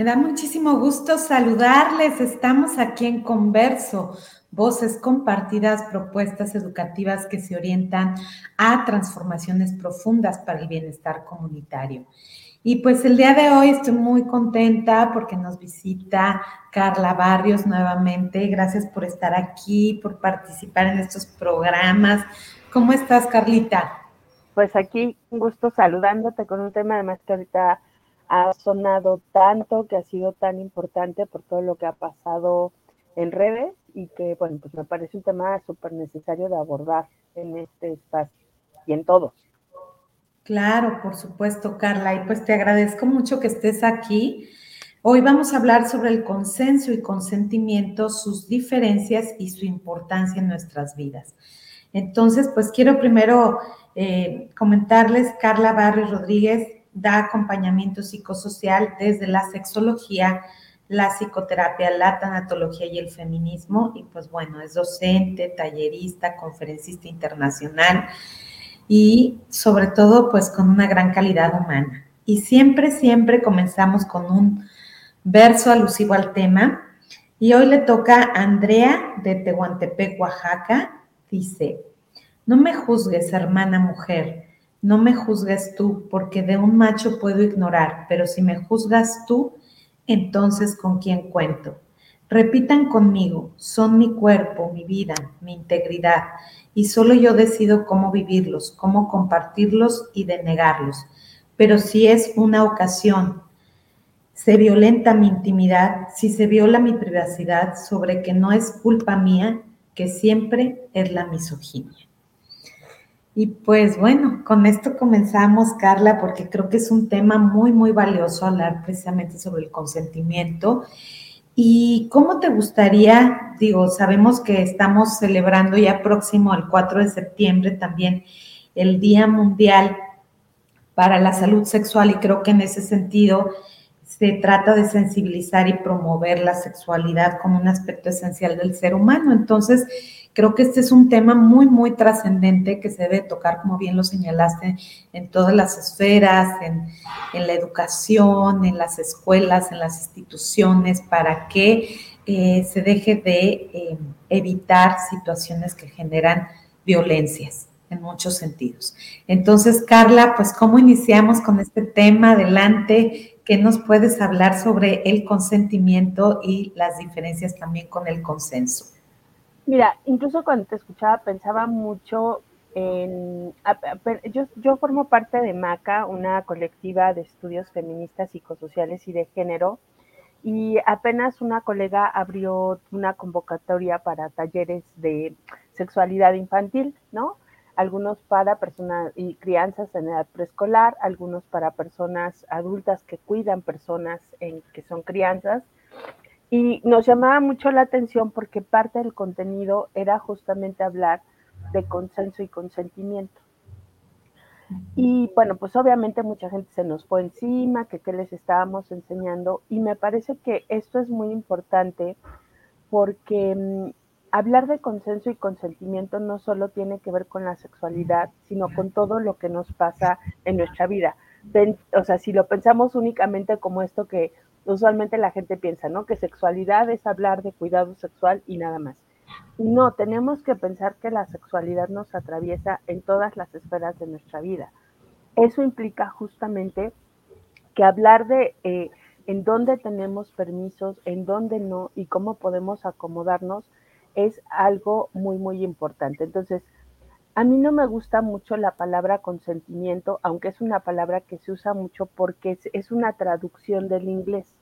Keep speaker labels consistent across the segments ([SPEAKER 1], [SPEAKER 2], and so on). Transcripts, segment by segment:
[SPEAKER 1] Me da muchísimo gusto saludarles. Estamos aquí en Converso, voces compartidas, propuestas educativas que se orientan a transformaciones profundas para el bienestar comunitario. Y pues el día de hoy estoy muy contenta porque nos visita Carla Barrios nuevamente. Gracias por estar aquí, por participar en estos programas. ¿Cómo estás, Carlita?
[SPEAKER 2] Pues aquí un gusto saludándote con un tema además que ahorita ha sonado tanto, que ha sido tan importante por todo lo que ha pasado en redes y que, bueno, pues me parece un tema súper necesario de abordar en este espacio y en todos.
[SPEAKER 1] Claro, por supuesto, Carla, y pues te agradezco mucho que estés aquí. Hoy vamos a hablar sobre el consenso y consentimiento, sus diferencias y su importancia en nuestras vidas. Entonces, pues quiero primero eh, comentarles, Carla Barrio Rodríguez da acompañamiento psicosocial desde la sexología, la psicoterapia, la tanatología y el feminismo. Y pues bueno, es docente, tallerista, conferencista internacional y sobre todo pues con una gran calidad humana. Y siempre, siempre comenzamos con un verso alusivo al tema. Y hoy le toca a Andrea de Tehuantepec, Oaxaca. Dice, no me juzgues, hermana mujer no me juzgues tú, porque de un macho puedo ignorar, pero si me juzgas tú, entonces ¿con quién cuento? Repitan conmigo, son mi cuerpo, mi vida, mi integridad, y solo yo decido cómo vivirlos, cómo compartirlos y denegarlos. Pero si es una ocasión, se violenta mi intimidad, si se viola mi privacidad, sobre que no es culpa mía, que siempre es la misoginia. Y pues bueno, con esto comenzamos, Carla, porque creo que es un tema muy, muy valioso hablar precisamente sobre el consentimiento. ¿Y cómo te gustaría, digo, sabemos que estamos celebrando ya próximo al 4 de septiembre también el Día Mundial para la Salud Sexual y creo que en ese sentido se trata de sensibilizar y promover la sexualidad como un aspecto esencial del ser humano. Entonces, Creo que este es un tema muy, muy trascendente que se debe tocar, como bien lo señalaste, en todas las esferas, en, la educación, en las escuelas, en las instituciones, para que eh, se deje de eh, evitar situaciones que generan violencias en muchos sentidos. Entonces, Carla, pues, ¿cómo iniciamos con este tema? Adelante, ¿qué nos puedes hablar sobre el consentimiento y las diferencias también con el consenso?
[SPEAKER 2] Mira, incluso cuando te escuchaba pensaba mucho en... Yo, yo formo parte de MACA, una colectiva de estudios feministas, psicosociales y de género, y apenas una colega abrió una convocatoria para talleres de sexualidad infantil, ¿no? Algunos para personas y crianzas en edad preescolar, algunos para personas adultas que cuidan personas en, que son crianzas, y nos llamaba mucho la atención porque parte del contenido era justamente hablar de consenso y consentimiento. Y bueno, pues obviamente mucha gente se nos fue encima, que qué les estábamos enseñando. Y me parece que esto es muy importante porque mm, hablar de consenso y consentimiento no solo tiene que ver con la sexualidad, sino con todo lo que nos pasa en nuestra vida. o sea, si lo pensamos únicamente como esto que usualmente la gente piensa, ¿no? Que sexualidad es hablar de cuidado sexual y nada más. no, tenemos que pensar que la sexualidad nos atraviesa en todas las esferas de nuestra vida. Eso implica justamente que hablar de eh, en dónde tenemos permisos, en dónde no y cómo podemos acomodarnos es algo muy, muy importante. Entonces, a mí no me gusta mucho la palabra consentimiento, aunque es una palabra que se usa mucho porque es, una traducción del inglés.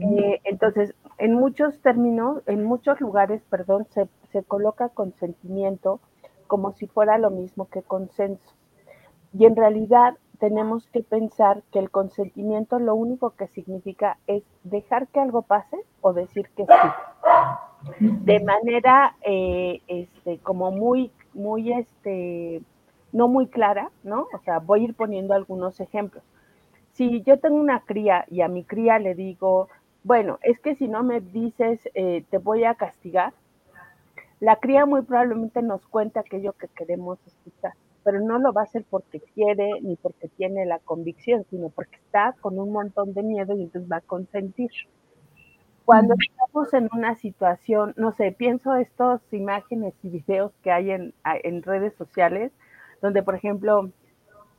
[SPEAKER 2] Eh, entonces, en muchos términos, en muchos lugares, perdón, se, se, coloca consentimiento como si fuera lo mismo que consenso. Y en realidad tenemos que pensar que el consentimiento lo único que significa es dejar que algo pase o decir que sí. De manera, eh, este, como muy, muy, este, no muy clara, ¿no? O sea, voy a ir poniendo algunos ejemplos. Si yo tengo una cría y a mi cría le digo, bueno, es que si no me dices, eh, te voy a castigar, la cría muy probablemente nos cuenta aquello que queremos escuchar pero no lo va a hacer porque quiere ni porque tiene la convicción, sino porque está con un montón de miedo y entonces va a consentir. Cuando estamos en una situación, no sé, pienso estas imágenes y videos que hay en, en redes sociales, donde, por ejemplo,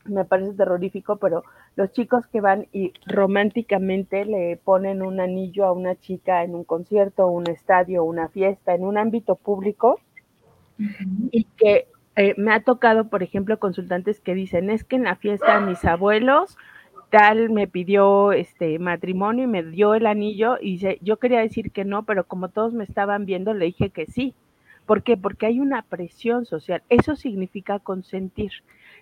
[SPEAKER 2] me parece terrorífico, pero los chicos que van y románticamente le ponen un anillo a una chica en un concierto, un estadio, una fiesta, en un ámbito público, y que eh, me ha tocado, por ejemplo, consultantes que dicen, es que en la fiesta mis abuelos tal me pidió este matrimonio y me dio el anillo y yo quería decir que no, pero como todos me estaban viendo, le dije que sí. ¿Por qué? Porque hay una presión social. Eso significa consentir.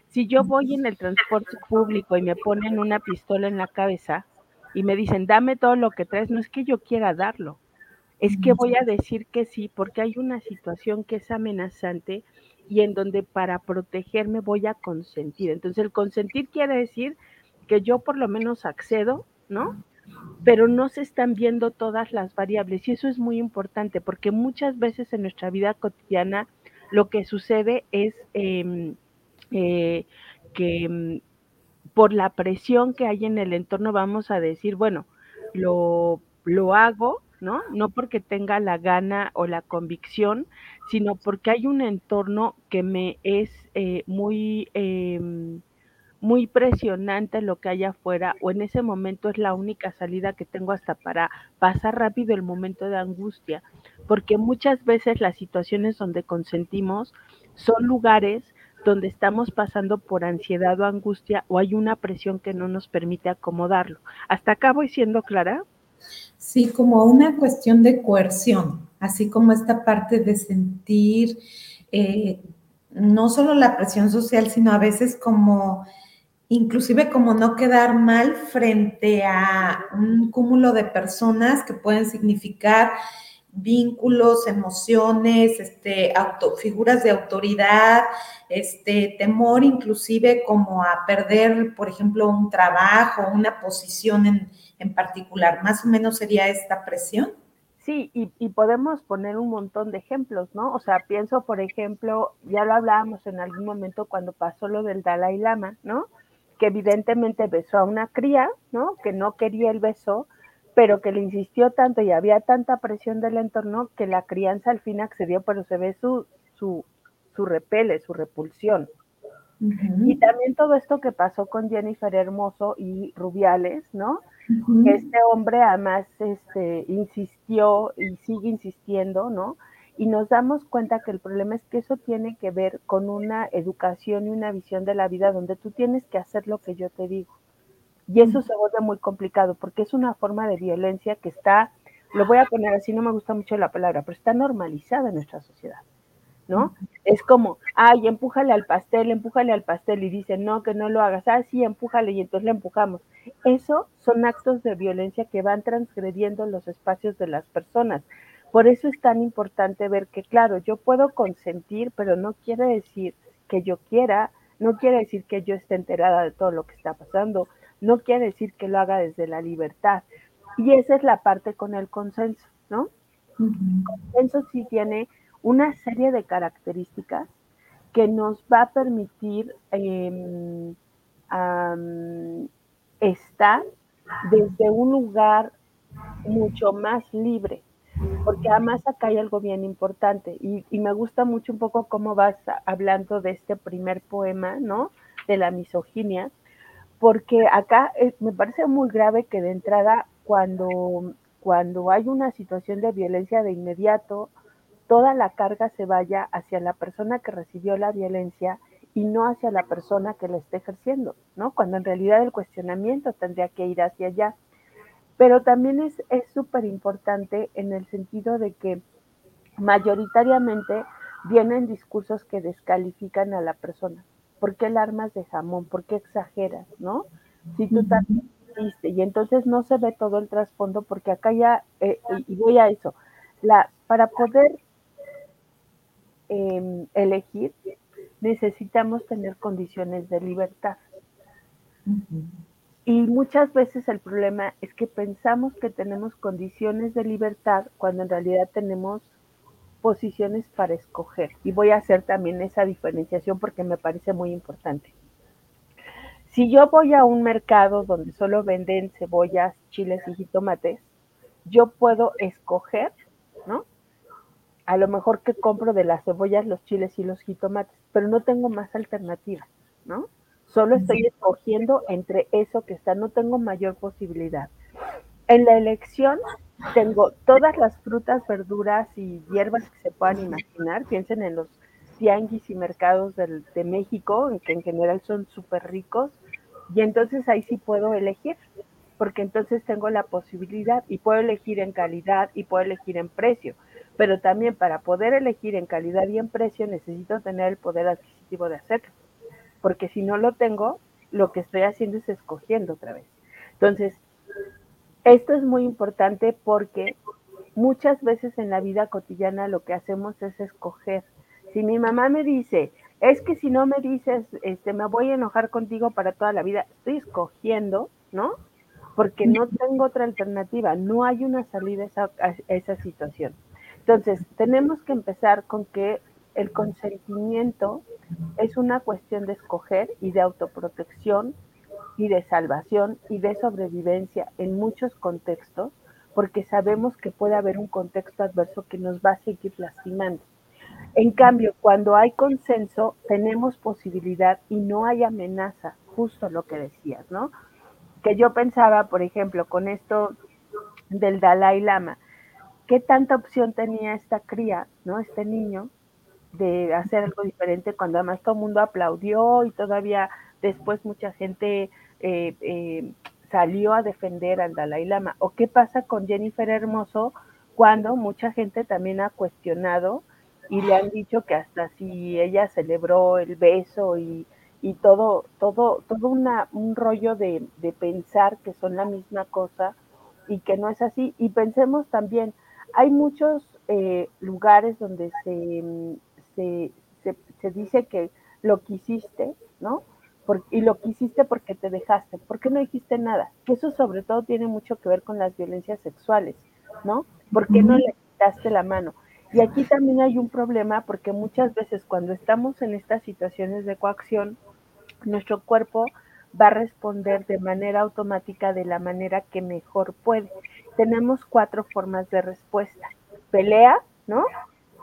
[SPEAKER 2] Si yo voy en el transporte público y me ponen una pistola en la cabeza y me dicen, dame todo lo que traes, no es que yo quiera darlo, es que voy a decir que sí, porque hay una situación que es amenazante y en donde para protegerme voy a consentir. Entonces el consentir quiere decir que yo por lo menos accedo, ¿no? Pero no se están viendo todas las variables y eso es muy importante porque muchas veces en nuestra vida cotidiana lo que sucede es em, eh, que em, por la presión que hay en el entorno vamos a decir, bueno, lo, lo hago, ¿no? No porque tenga la gana o la convicción, sino porque hay un entorno que me es eh, muy, em, muy presionante lo que hay afuera, o en ese momento es la única salida que tengo hasta para pasar rápido el momento de angustia, porque muchas veces las situaciones donde consentimos son lugares donde estamos pasando por ansiedad o angustia o hay una presión que no nos permite acomodarlo. ¿Hasta acá voy siendo clara?
[SPEAKER 1] Sí, como una cuestión de coerción, así como esta parte de sentir eh, no solo la presión social, sino a veces como, inclusive como no quedar mal frente a un cúmulo de personas que pueden significar vínculos, emociones, este, figuras de autoridad, este, temor inclusive como a perder, por ejemplo, un trabajo, una posición en, en particular. Más o menos sería esta presión.
[SPEAKER 2] Sí, y, podemos poner un montón de ejemplos, ¿no? O sea, pienso, por ejemplo, ya lo hablábamos en algún momento cuando pasó lo del Dalai Lama, ¿no? Que evidentemente besó a una cría, ¿no? Que no quería el beso, pero que le insistió tanto y había tanta presión del entorno que la crianza al fin accedió, pero se ve su, su, su repele, su repulsión. Y también todo esto que pasó con Jennifer Hermoso y Rubiales, ¿no? Este hombre además este, insistió y sigue insistiendo, ¿no? Y nos damos cuenta que el problema es que eso tiene que ver con una educación y una visión de la vida donde tú tienes que hacer lo que yo te digo. Y eso se vuelve muy complicado porque es una forma de violencia que está, lo voy a poner así, no me gusta mucho la palabra, pero está normalizada en nuestra sociedad. ¿no? Es como, ay, empújale al pastel, empújale al pastel y dicen, no, que no lo hagas, ah, sí, empújale y entonces le empujamos. Eso son actos de violencia que van transgrediendo los espacios de las personas. Por eso es tan importante ver que, claro, yo puedo consentir, pero no quiere decir que yo quiera, no quiere decir que yo esté enterada de todo lo que está pasando, no quiere decir que lo haga desde la libertad. Y esa es la parte con el consenso, ¿no? El consenso sí tiene una serie de características que nos va a permitir em, estar desde un lugar mucho más libre, porque además acá hay algo bien importante y, y, me gusta mucho un poco cómo vas hablando de este primer poema, ¿no? De la misoginia, porque acá eh, me parece muy grave que de entrada cuando, cuando hay una situación de violencia de inmediato, toda la carga se vaya hacia la persona que recibió la violencia y no hacia la persona que la está ejerciendo, ¿no? Cuando en realidad el cuestionamiento tendría que ir hacia allá. Pero también es súper importante en el sentido de que mayoritariamente vienen discursos que descalifican a la persona. ¿Por qué alarmas de jamón? ¿Por qué exageras? ¿No? Si tú también viste, y entonces no se ve todo el trasfondo porque acá ya, eh, y voy a eso, la, para poder em, elegir necesitamos tener condiciones de libertad. Y muchas veces el problema es que pensamos que tenemos condiciones de libertad cuando en realidad tenemos posiciones para escoger. Y voy a hacer también esa diferenciación porque me parece muy importante. Si yo voy a un mercado donde solo venden cebollas, chiles y jitomates, yo puedo escoger, ¿no? A lo mejor que compro de las cebollas, los chiles y los jitomates, pero no tengo más alternativa, ¿no? Solo estoy escogiendo entre eso que está, no tengo mayor posibilidad. En la elección tengo todas las frutas, verduras y hierbas que se puedan imaginar. Piensen en los tianguis y mercados de México, que en general son súper ricos. Y entonces ahí sí puedo elegir, porque entonces tengo la posibilidad y puedo elegir en calidad y puedo elegir en precio. Pero también para poder elegir en calidad y en precio necesito tener el poder adquisitivo de hacerlo. Porque si no lo tengo, lo que estoy haciendo es escogiendo otra vez. Entonces, esto es muy importante porque muchas veces en la vida cotidiana lo que hacemos es escoger. Si mi mamá me dice, es que si no me dices, este, me voy a enojar contigo para toda la vida, estoy escogiendo, ¿no? Porque no tengo otra alternativa, no hay una salida a esa, a esa situación. Entonces, tenemos que empezar con que el consentimiento es una cuestión de escoger y de autoprotección y de salvación y de sobrevivencia en muchos contextos, porque sabemos que puede haber un contexto adverso que nos va a seguir lastimando. En cambio, cuando hay consenso, tenemos posibilidad y no hay amenaza, justo lo que decías, ¿no? Que yo pensaba, por ejemplo, con esto del Dalai Lama, ¿qué tanta opción tenía esta cría, ¿no? Este niño, de hacer algo diferente cuando además todo el mundo aplaudió y todavía después mucha gente eh, eh, salió a defender al Dalai Lama. ¿O qué pasa con Jennifer Hermoso cuando mucha gente también ha cuestionado y le han dicho que hasta si ella celebró el beso y, y todo, todo, todo una, un rollo de, de pensar que son la misma cosa y que no es así. Y pensemos también, hay muchos eh, lugares donde se, se, se, se, dice que lo que hiciste, ¿no? y lo quisiste porque te dejaste, ¿por qué no dijiste nada? Que eso sobre todo tiene mucho que ver con las violencias sexuales, ¿no? ¿Por qué no le quitaste la mano? Y aquí también hay un problema porque muchas veces cuando estamos en estas situaciones de coacción, nuestro cuerpo va a responder de manera automática de la manera que mejor puede. Tenemos cuatro formas de respuesta. Pelea, ¿no?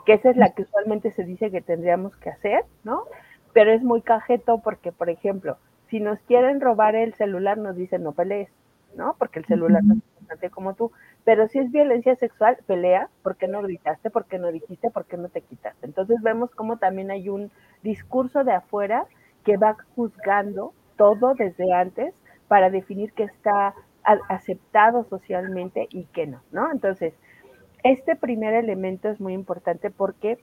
[SPEAKER 2] Que esa es la que usualmente se dice que tendríamos que hacer, ¿no? pero es muy cajeto porque, por ejemplo, si nos quieren robar el celular, nos dicen no pelees, ¿no? Porque el celular no es importante como tú. Pero si es violencia sexual, pelea, porque no gritaste? porque no dijiste? porque no te quitaste? Entonces vemos como también hay un discurso de afuera que va juzgando todo desde antes para definir qué está aceptado socialmente y qué no, ¿no? Entonces, este primer elemento es muy importante porque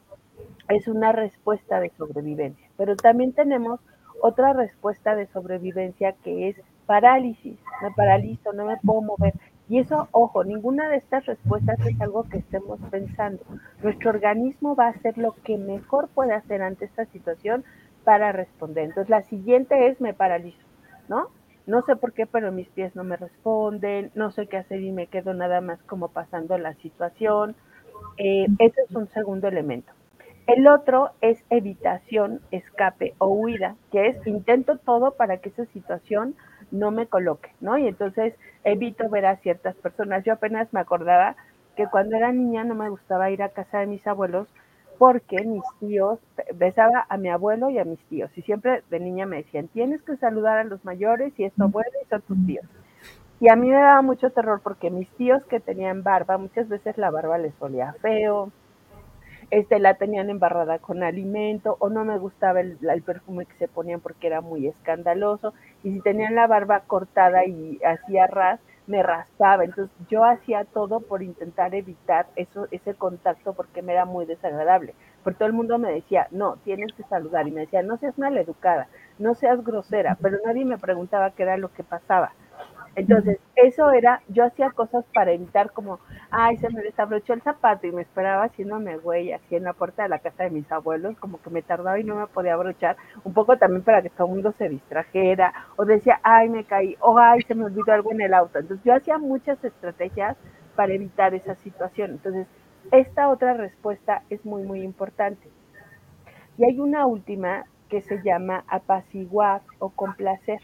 [SPEAKER 2] es una respuesta de sobrevivencia. Pero también tenemos otra respuesta de sobrevivencia que es parálisis. Me paralizo, no me puedo mover. Y eso, ojo, ninguna de estas respuestas es algo que estemos pensando. Nuestro organismo va a hacer lo que mejor puede hacer ante esta situación para responder. Entonces, la siguiente es me paralizo, ¿no? No sé por qué, pero mis pies no me responden, no sé qué hacer y me quedo nada más como pasando la situación. Eh, ese es un segundo elemento. El otro es evitación, escape o huida, que es intento todo para que esa situación no me coloque, ¿no? Y entonces evito ver a ciertas personas. Yo apenas me acordaba que cuando era niña no me gustaba ir a casa de mis abuelos porque mis tíos, besaba a mi abuelo y a mis tíos. Y siempre de niña me decían, tienes que saludar a los mayores y es tu abuelo y son tus tíos. Y a mí me daba mucho terror porque mis tíos que tenían barba, muchas veces la barba les olía feo, este, la tenían embarrada con alimento o no me gustaba el, el, perfume que se ponían porque era muy escandaloso y si tenían la barba cortada y hacía ras, me raspaba. Entonces yo hacía todo por intentar evitar eso, ese contacto porque me era muy desagradable. Porque todo el mundo me decía, no, tienes que saludar. Y me decía, no seas maleducada, no seas grosera. Pero nadie me preguntaba qué era lo que pasaba. Entonces, eso era, yo hacía cosas para evitar como, ay, se me desabrochó el zapato y me esperaba haciéndome güey así en la puerta de la casa de mis abuelos, como que me tardaba y no me podía abrochar, un poco también para que todo el mundo se distrajera, o decía, ay, me caí, o ay, se me olvidó algo en el auto. Entonces, yo hacía muchas estrategias para evitar esa situación. Entonces, esta otra respuesta es muy, muy importante. Y hay una última que se llama apaciguar o complacer.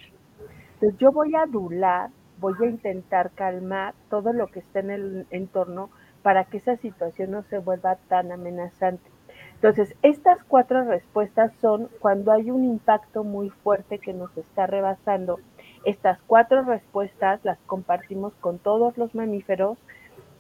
[SPEAKER 2] Entonces, yo voy a adular voy a intentar calmar todo lo que está en el entorno para que esa situación no se vuelva tan amenazante. Entonces, estas cuatro respuestas son cuando hay un impacto muy fuerte que nos está rebasando. Estas cuatro respuestas las compartimos con todos los mamíferos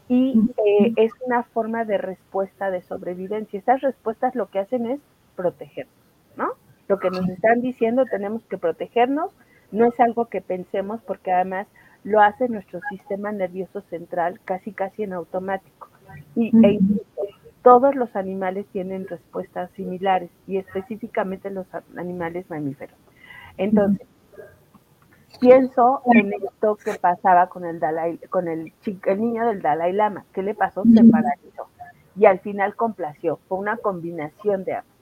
[SPEAKER 2] y eh, es una forma de respuesta de sobrevivencia. Estas respuestas lo que hacen es protegernos, ¿no? Lo que nos están diciendo, tenemos que protegernos, no es algo que pensemos porque además lo hace nuestro sistema nervioso central casi casi en automático. Y e todos los animales tienen respuestas similares y específicamente los animales mamíferos. Entonces, pienso en esto que pasaba con el Dalai, con el, el niño del Dalai Lama. ¿Qué le pasó? Se paralizó y al final complació. Fue una combinación de ambos.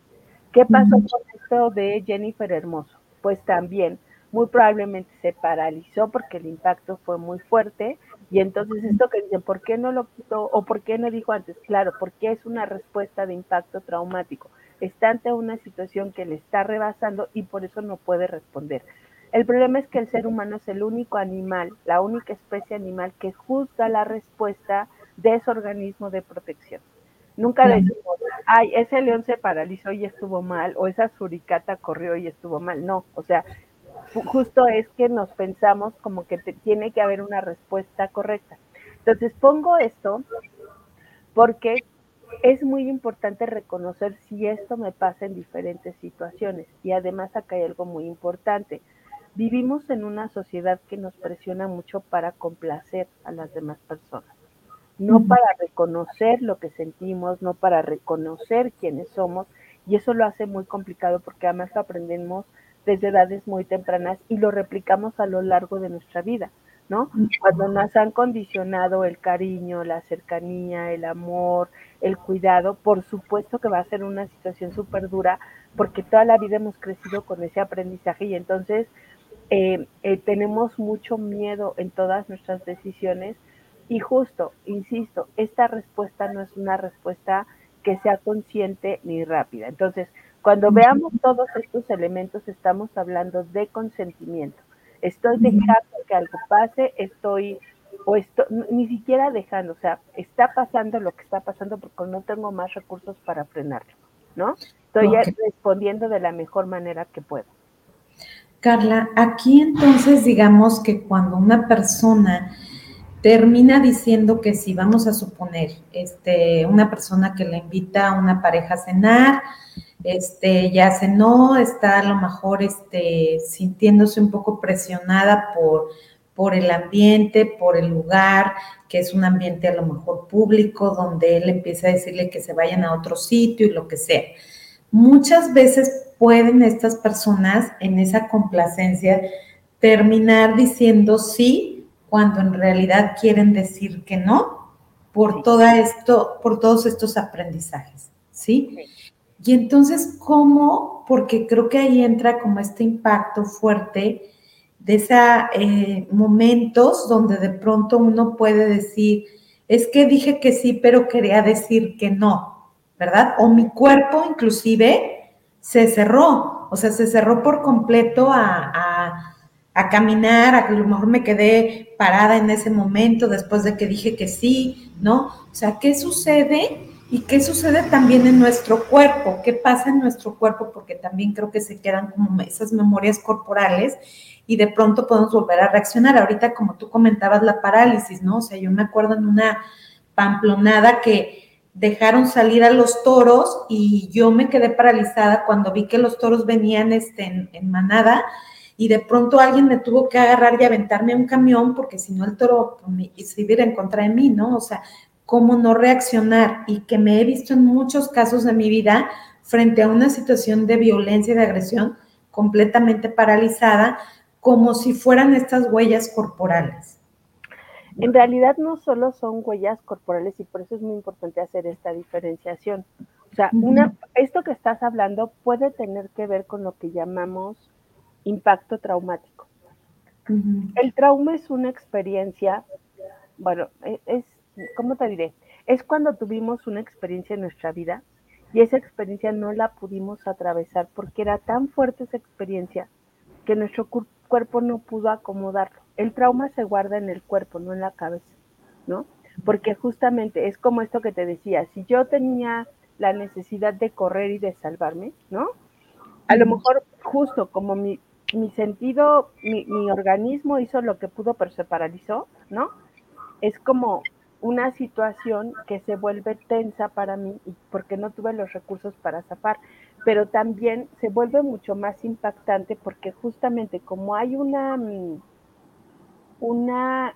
[SPEAKER 2] ¿Qué pasó con esto de Jennifer Hermoso? Pues también muy probablemente se paralizó porque el impacto fue muy fuerte y entonces esto que dicen, ¿por qué no lo quitó o por qué no dijo antes? Claro, porque es una respuesta de impacto traumático. Está ante una situación que le está rebasando y por eso no puede responder. El problema es que el ser humano es el único animal, la única especie animal que juzga la respuesta de su organismo de protección. Nunca decimos, ay, ese león se paralizó y estuvo mal, o esa suricata corrió y estuvo mal. No, o sea, justo es que nos pensamos como que tiene que haber una respuesta correcta. Entonces pongo esto porque es muy importante reconocer si esto me pasa en diferentes situaciones. Y además acá hay algo muy importante. Vivimos en una sociedad que nos presiona mucho para complacer a las demás personas, no para reconocer lo que sentimos, no para reconocer quiénes somos, y eso lo hace muy complicado porque además aprendemos desde edades muy tempranas y lo replicamos a lo largo de nuestra vida, ¿no? Cuando nos han condicionado el cariño, la cercanía, el amor, el cuidado, por supuesto que va a ser una situación súper dura porque toda la vida hemos crecido con ese aprendizaje y entonces eh, eh, tenemos mucho miedo en todas nuestras decisiones y justo, insisto, esta respuesta no es una respuesta que sea consciente ni rápida. Entonces, cuando veamos todos estos elementos, estamos hablando de consentimiento. Estoy dejando que algo pase, estoy, o esto, ni siquiera dejando, o sea, está pasando lo que está pasando porque no tengo más recursos para frenarlo, ¿no? Estoy respondiendo de la mejor manera que puedo.
[SPEAKER 1] Carla, aquí entonces digamos que cuando una persona termina diciendo que si vamos a suponer, este, una persona que le invita a una pareja a cenar, este, ya cenó, está a lo mejor este, sintiéndose un poco presionada por, por el ambiente, por el lugar, que es un ambiente a lo mejor público, donde él empieza a decirle que se vayan a otro sitio y lo que sea. Muchas veces pueden estas personas en esa complacencia terminar diciendo sí cuando en realidad quieren decir que no por todo esto, por todos estos aprendizajes, ¿sí? Y entonces, ¿cómo? Porque creo que ahí entra como este impacto fuerte de esos eh, momentos donde de pronto uno puede decir, es que dije que sí, pero quería decir que no, ¿verdad? O mi cuerpo inclusive se cerró, o sea, se cerró por completo a, a, a caminar, a que a lo mejor me quedé parada en ese momento después de que dije que sí, ¿no? O sea, ¿qué sucede? ¿Y qué sucede también en nuestro cuerpo? ¿Qué pasa en nuestro cuerpo? Porque también creo que se quedan como esas memorias corporales y de pronto podemos volver a reaccionar. Ahorita, como tú comentabas, la parálisis, ¿no? O sea, yo me acuerdo en una pamplonada que dejaron salir a los toros y yo me quedé paralizada cuando vi que los toros venían este, en, en manada y de pronto alguien me tuvo que agarrar y aventarme a un camión porque si no el toro pues, se iba en contra de mí, ¿no? O sea, cómo no reaccionar y que me he visto en muchos casos de mi vida frente a una situación de violencia y de agresión completamente paralizada, como si fueran estas huellas corporales.
[SPEAKER 2] En realidad no solo son huellas corporales y por eso es muy importante hacer esta diferenciación. O sea, una, esto que estás hablando puede tener que ver con lo que llamamos impacto traumático. El trauma es una experiencia, bueno, e, es, ¿cómo te diré? Es cuando tuvimos una experiencia en nuestra vida y esa experiencia no la pudimos atravesar porque era tan fuerte esa experiencia que nuestro cuerpo no pudo acomodarlo. El trauma se guarda en el cuerpo, no en la cabeza, ¿no? Porque justamente es como esto que te decía, si yo tenía la necesidad de correr y de salvarme, ¿no? A lo mejor justo como mi, mi sentido, mi, mi, organismo hizo lo que pudo, pero se paralizó, ¿no? Es como una situación que se vuelve tensa para mí porque no tuve los recursos para zafar, pero también se vuelve mucho más impactante porque justamente como hay una, mm, una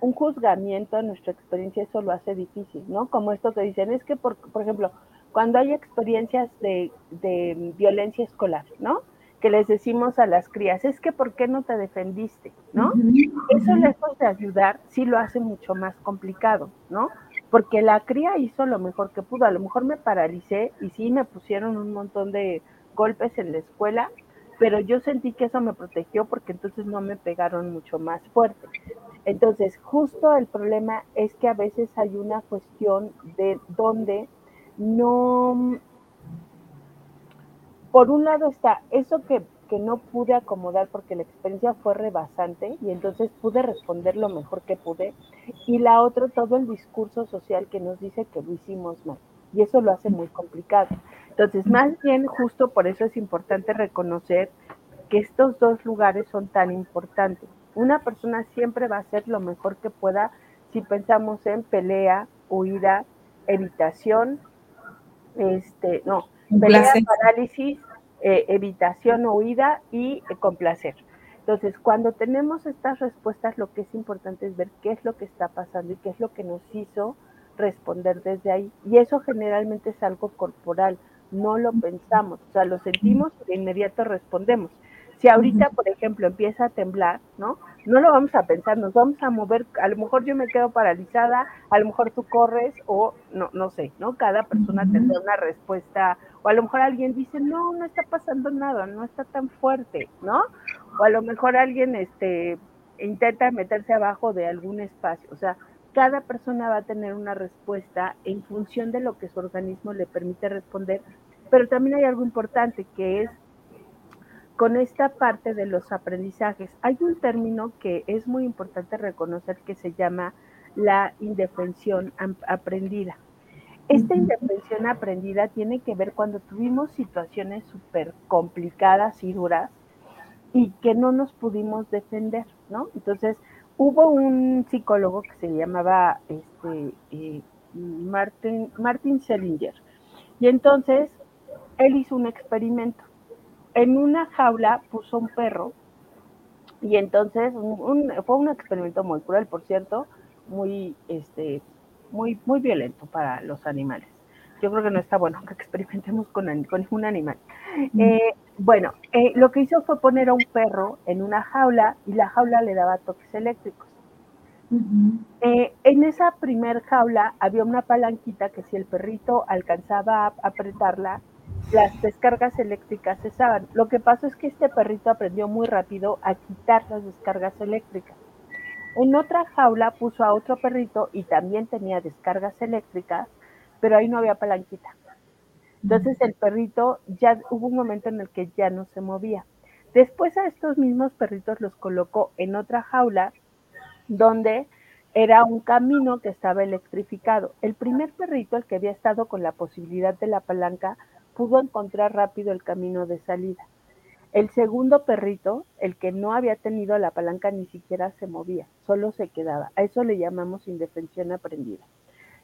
[SPEAKER 2] un juzgamiento en nuestra experiencia, eso lo hace difícil, ¿no? Como esto te dicen, es que, por, por ejemplo, cuando hay experiencias de, de violencia escolar, ¿no? Que les decimos a las crías, es que ¿por qué no te defendiste? ¿No? Eso lejos de ayudar, sí lo hace mucho más complicado, ¿no? Porque la cría hizo lo mejor que pudo, a lo mejor me paralicé y sí me pusieron un montón de golpes en la escuela, pero yo sentí que eso me protegió porque entonces no me pegaron mucho más fuerte. Entonces, justo el problema es que a veces hay una cuestión de donde no por un lado está eso que, no pude acomodar porque la experiencia fue rebasante y entonces pude responder lo mejor que pude. Y la otra, todo el discurso social que nos dice que lo hicimos mal. Y eso lo hace muy complicado. Entonces, más bien, justo por eso es importante reconocer que estos dos lugares son tan importantes. Una persona siempre va a hacer lo mejor que pueda si pensamos en pelea, huida, evitación, este, no, pelea, parálisis, eh, evitación o huida y eh, complacer. Entonces, cuando tenemos estas respuestas, lo que es importante es ver qué es lo que está pasando y qué es lo que nos hizo responder desde ahí. Y eso generalmente es algo corporal, no lo pensamos, o sea, lo sentimos y de inmediato respondemos. Si ahorita, por ejemplo, empieza a temblar, ¿no? No lo vamos a pensar, nos vamos a mover, a lo mejor yo me quedo paralizada, a lo mejor tú corres o no, no sé, ¿no? Cada persona tendrá una respuesta, o a lo mejor alguien dice, no, no está pasando nada, no está tan fuerte, ¿no? O a lo mejor alguien este, intenta meterse abajo de algún espacio, o sea, cada persona va a tener una respuesta en función de lo que su organismo le permite responder, pero también hay algo importante que es con esta parte de los aprendizajes. Hay un término que es muy importante reconocer que se llama la indefensión aprendida. Esta indefensión aprendida tiene que ver cuando tuvimos situaciones súper complicadas y duras y que no nos pudimos defender, ¿no? Entonces, hubo un psicólogo que se llamaba este, eh, Martin, Martin y entonces él hizo un experimento en una jaula puso un perro y entonces fue un experimento muy cruel, por cierto, muy, este, muy, muy violento para los animales. Yo creo que no está bueno que experimentemos con, con un animal. Eh, bueno, eh, lo que hizo fue poner a un perro en una jaula y la jaula le daba toques eléctricos. Eh, en esa primer jaula había una palanquita que si el perrito alcanzaba a apretarla, las descargas eléctricas cesaban. Lo que pasó es que este perrito aprendió muy rápido a quitar las descargas eléctricas. En otra jaula puso a otro perrito y también tenía descargas eléctricas, pero ahí no había palanquita. Entonces el perrito ya hubo un momento en el que ya no se movía. Después a estos mismos perritos los colocó en otra jaula donde era un camino que estaba electrificado. El primer perrito, el que había estado con la posibilidad de la palanca, pudo encontrar rápido el camino de salida. El segundo perrito, el que no había tenido la palanca, ni siquiera se movía, solo se quedaba. A eso le llamamos indefensión aprendida.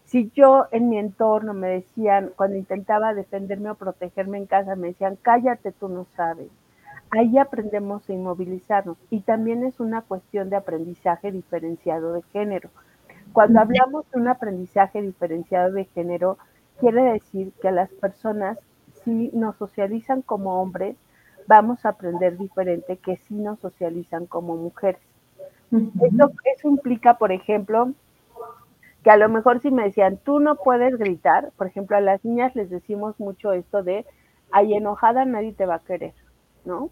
[SPEAKER 2] Si yo en mi entorno me decían, cuando intentaba defenderme o protegerme en casa, me decían, cállate, tú no sabes, ahí aprendemos a inmovilizarnos y también es una cuestión de aprendizaje diferenciado de género. Cuando hablamos de un aprendizaje diferenciado de género, quiere decir que a las personas, si nos socializan como hombres, vamos a aprender diferente que si nos socializan como mujeres. eso, eso implica, por ejemplo, que a lo mejor si me decían, tú no puedes gritar, por ejemplo, a las niñas les decimos mucho esto de, ay, enojada nadie te va a querer, ¿no?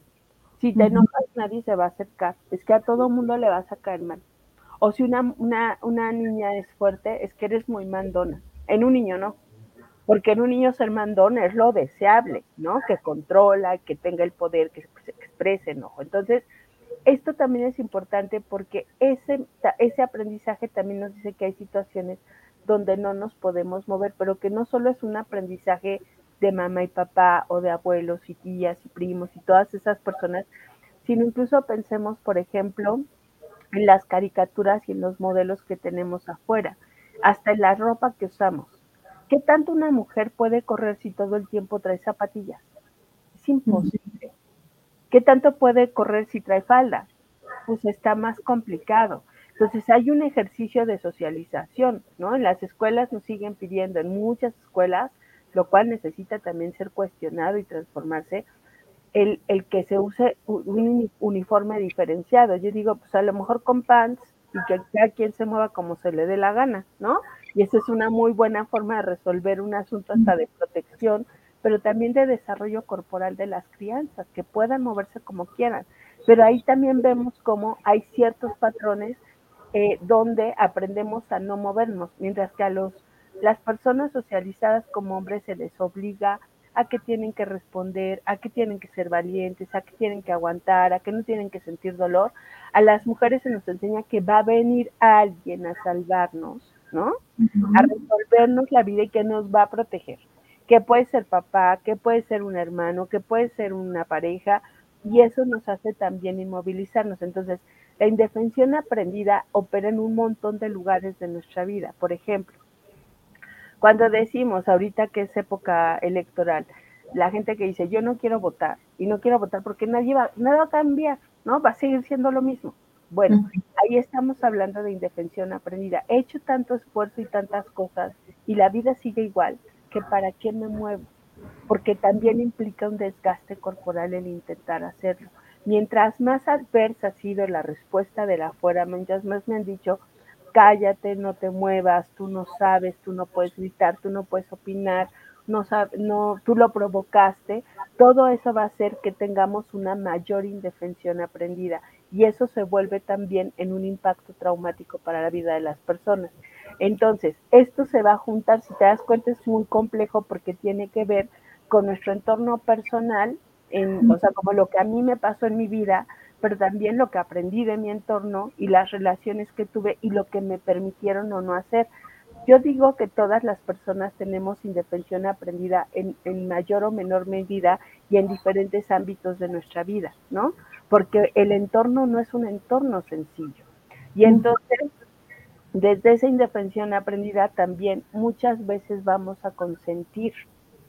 [SPEAKER 2] Si te enojas nadie se va a acercar, es que a todo mundo le vas a caer mal. O si una, una, una niña es fuerte, es que eres muy mandona. En un niño no, porque en un niño ser mandón es lo deseable, ¿no? Que controla, que tenga el poder, que se exprese enojo. Entonces, esto también es importante porque ese, ese aprendizaje también nos dice que hay situaciones donde no nos podemos mover, pero que no solo es un aprendizaje de mamá y papá o de abuelos y tías y primos y todas esas personas, sino incluso pensemos, por ejemplo, en las caricaturas y en los modelos que tenemos afuera, hasta en la ropa que usamos. ¿Qué tanto una mujer puede correr si todo el tiempo trae zapatillas? Es imposible. ¿Qué tanto puede correr si trae falda? Pues está más complicado. Entonces hay un ejercicio de socialización, ¿no? En las escuelas nos siguen pidiendo, en muchas escuelas, lo cual necesita también ser cuestionado y transformarse, el, el que se use un uniforme diferenciado. Yo digo, pues a lo mejor con pants y que cada quien se mueva como se le dé la gana, ¿no? Y esa es una muy buena forma de resolver un asunto hasta de protección pero también de desarrollo corporal de las crianzas, que puedan moverse como quieran. Pero ahí también vemos cómo hay ciertos patrones eh, donde aprendemos a no movernos, mientras que a los, las personas socializadas como hombres se les obliga a que tienen que responder, a que tienen que ser valientes, a que tienen que aguantar, a que no tienen que sentir dolor. A las mujeres se nos enseña que va a venir alguien a salvarnos, ¿no? A resolvernos la vida y que nos va a proteger que puede ser papá, que puede ser un hermano, que puede ser una pareja, y eso nos hace también inmovilizarnos. Entonces, la indefensión aprendida opera en un montón de lugares de nuestra vida. Por ejemplo, cuando decimos ahorita que es época electoral, la gente que dice yo no quiero votar y no quiero votar porque nadie va, nada va a cambiar, ¿no? Va a seguir siendo lo mismo. Bueno, ahí estamos hablando de indefensión aprendida. He hecho tanto esfuerzo y tantas cosas y la vida sigue igual que para qué me muevo, porque también implica un desgaste corporal el intentar hacerlo. Mientras más adversa ha sido la respuesta de la afuera, mientras más me han dicho, cállate, no te muevas, tú no sabes, tú no puedes gritar, tú no puedes opinar, no, no, tú lo provocaste, todo eso va a hacer que tengamos una mayor indefensión aprendida y eso se vuelve también en un impacto traumático para la vida de las personas. Entonces, esto se va a juntar, si te das cuenta, es muy complejo porque tiene que ver con nuestro entorno personal, en, o sea, como lo que a mí me pasó en mi vida, pero también lo que aprendí de mi entorno y las relaciones que tuve y lo que me permitieron o no hacer. Yo digo que todas las personas tenemos indefensión aprendida en, en, mayor o menor medida y en diferentes ámbitos de nuestra vida, ¿no? Porque el entorno no es un entorno sencillo. Y entonces desde esa indefensión aprendida también muchas veces vamos a consentir,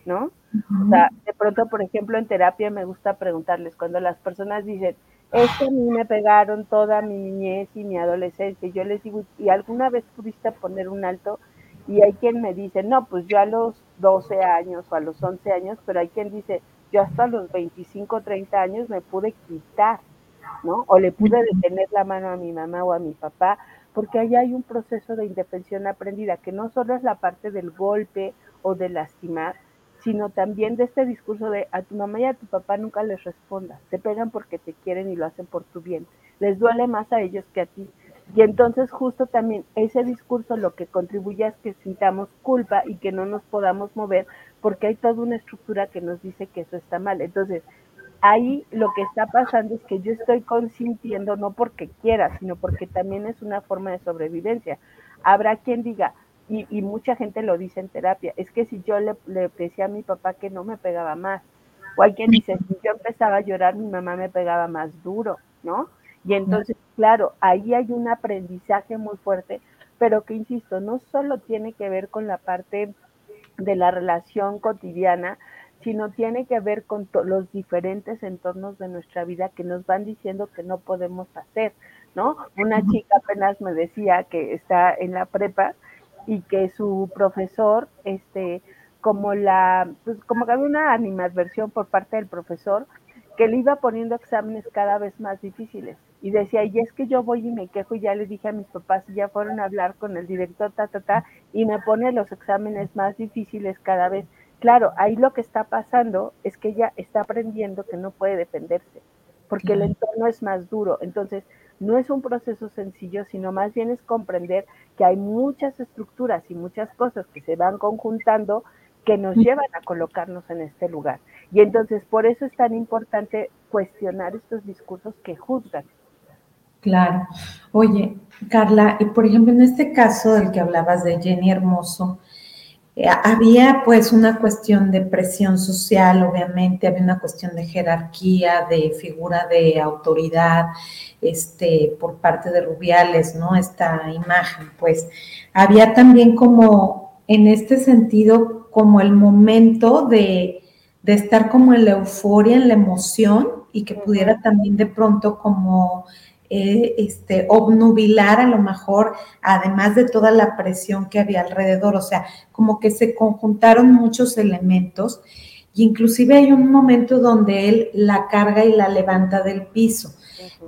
[SPEAKER 2] ¿no? O sea, de pronto, por ejemplo, en terapia me gusta preguntarles cuando las personas dicen, es que a mí me pegaron toda mi niñez y mi adolescencia, yo les digo, ¿y alguna vez pudiste poner un alto? Y hay quien me dice, no, pues yo a los 12 años o a los 11 años, pero hay quien dice, yo hasta los 25, 30 años me pude quitar, ¿no? O le pude detener la mano a mi mamá o a mi papá, porque ahí hay un proceso de indefensión aprendida, que no solo es la parte del golpe o de lastimar, sino también de este discurso de a tu mamá y a tu papá nunca les respondas, te pegan porque te quieren y lo hacen por tu bien, les duele más a ellos que a ti. Y entonces justo también ese discurso lo que contribuye es que sintamos culpa y que no nos podamos mover porque hay toda una estructura que nos dice que eso está mal. Entonces, ahí lo que está pasando es que yo estoy consintiendo no porque quiera, sino porque también es una forma de sobrevivencia. Habrá quien diga, y, y mucha gente lo dice en terapia, es que si yo le, le, decía a mi papá que no me pegaba más, o hay quien dice, si yo empezaba a llorar, mi mamá me pegaba más duro, ¿no? Y entonces, claro, ahí hay un aprendizaje muy fuerte, pero que, insisto, no solo tiene que ver con la parte de la relación cotidiana, sino tiene que ver con los diferentes entornos de nuestra vida que nos van diciendo que no podemos hacer, ¿no? Una chica apenas me decía que está en la prepa y que su profesor, este, como la, pues como que había una animadversión por parte del profesor que le iba poniendo exámenes cada vez más difíciles. Y decía, y es que yo voy y me quejo y ya le dije a mis papás y ya fueron a hablar con el director, ta, ta, ta, y me pone los exámenes más difíciles cada vez. Claro, ahí lo que está pasando es que ella está aprendiendo que no puede defenderse, porque el entorno es más duro. Entonces, no es un proceso sencillo, sino más bien es comprender que hay muchas estructuras y muchas cosas que se van conjuntando que nos llevan a colocarnos en este lugar. Y entonces por eso es tan importante cuestionar estos discursos que juzgan.
[SPEAKER 1] Claro. Oye, Carla, y por ejemplo, en este caso del que hablabas de Jenny Hermoso, había pues una cuestión de presión social, obviamente, había una cuestión de jerarquía, de figura de autoridad, este, por parte de Rubiales, ¿no? Esta imagen, pues había también como, en este sentido, como el momento de, de estar como en la euforia, en la emoción, y que pudiera también de pronto como eh, este, obnubilar a lo mejor, además de toda la presión que había alrededor, o sea, como que se conjuntaron muchos elementos y inclusive hay un momento donde él la carga y la levanta del piso.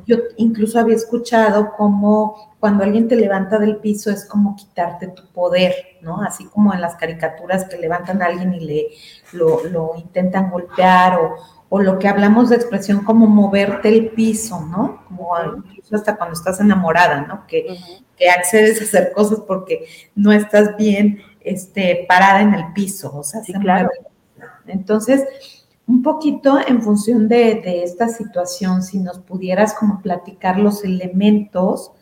[SPEAKER 1] Yo incluso había escuchado como cuando alguien te levanta del piso es como quitarte tu poder, ¿no? Así como en las caricaturas que levantan a alguien y le lo, lo intentan golpear o, o lo que hablamos de expresión como moverte el piso, ¿no? Como incluso hasta cuando estás enamorada, ¿no? Que, que, accedes a hacer cosas porque no estás bien este, parada en el piso, o sea, se claro. mueve. Entonces, un poquito en función de, de, esta situación, si nos pudieras como platicar los elementos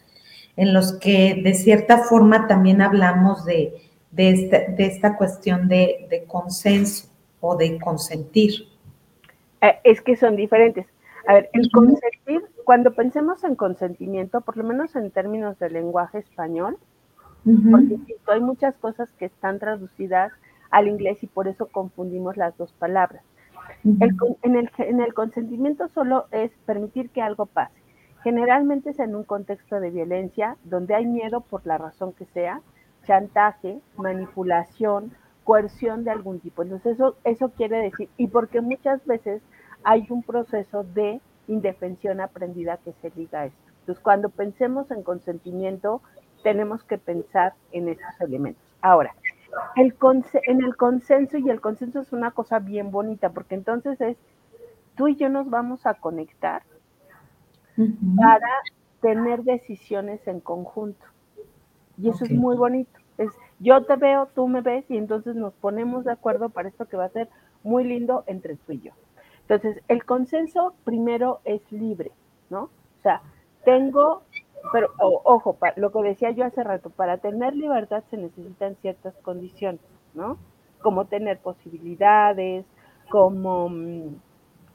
[SPEAKER 1] en los que de cierta forma también hablamos de, de, esta, de esta cuestión de, de consenso o de consentir.
[SPEAKER 2] Eh, es que son diferentes. A ver, el consentir, cuando pensemos en consentimiento, por lo menos en términos de lenguaje español, porque hay muchas cosas que están traducidas al inglés y por eso confundimos las dos palabras. en, el, en el consentimiento solo es permitir que algo pase. Generalmente es en un contexto de violencia, donde hay miedo por la razón que sea, chantaje, manipulación, coerción de algún tipo. Entonces eso, eso quiere decir, y porque muchas veces hay un proceso de indefensión aprendida que se liga a esto. Entonces cuando pensemos en consentimiento, tenemos que pensar en estos elementos. Ahora, el en el consenso, y el consenso es una cosa bien bonita, porque entonces es, tú y yo nos vamos a conectar para tener decisiones en conjunto. Y eso es muy bonito. Es, yo te veo, tú me ves y entonces nos ponemos de acuerdo para esto que va a ser muy lindo entre tú y yo. Entonces, el consenso primero es libre, ¿no? O sea, tengo, pero ojo, lo que decía yo hace rato, para tener libertad se necesitan ciertas condiciones, ¿no? Como tener posibilidades, como mm,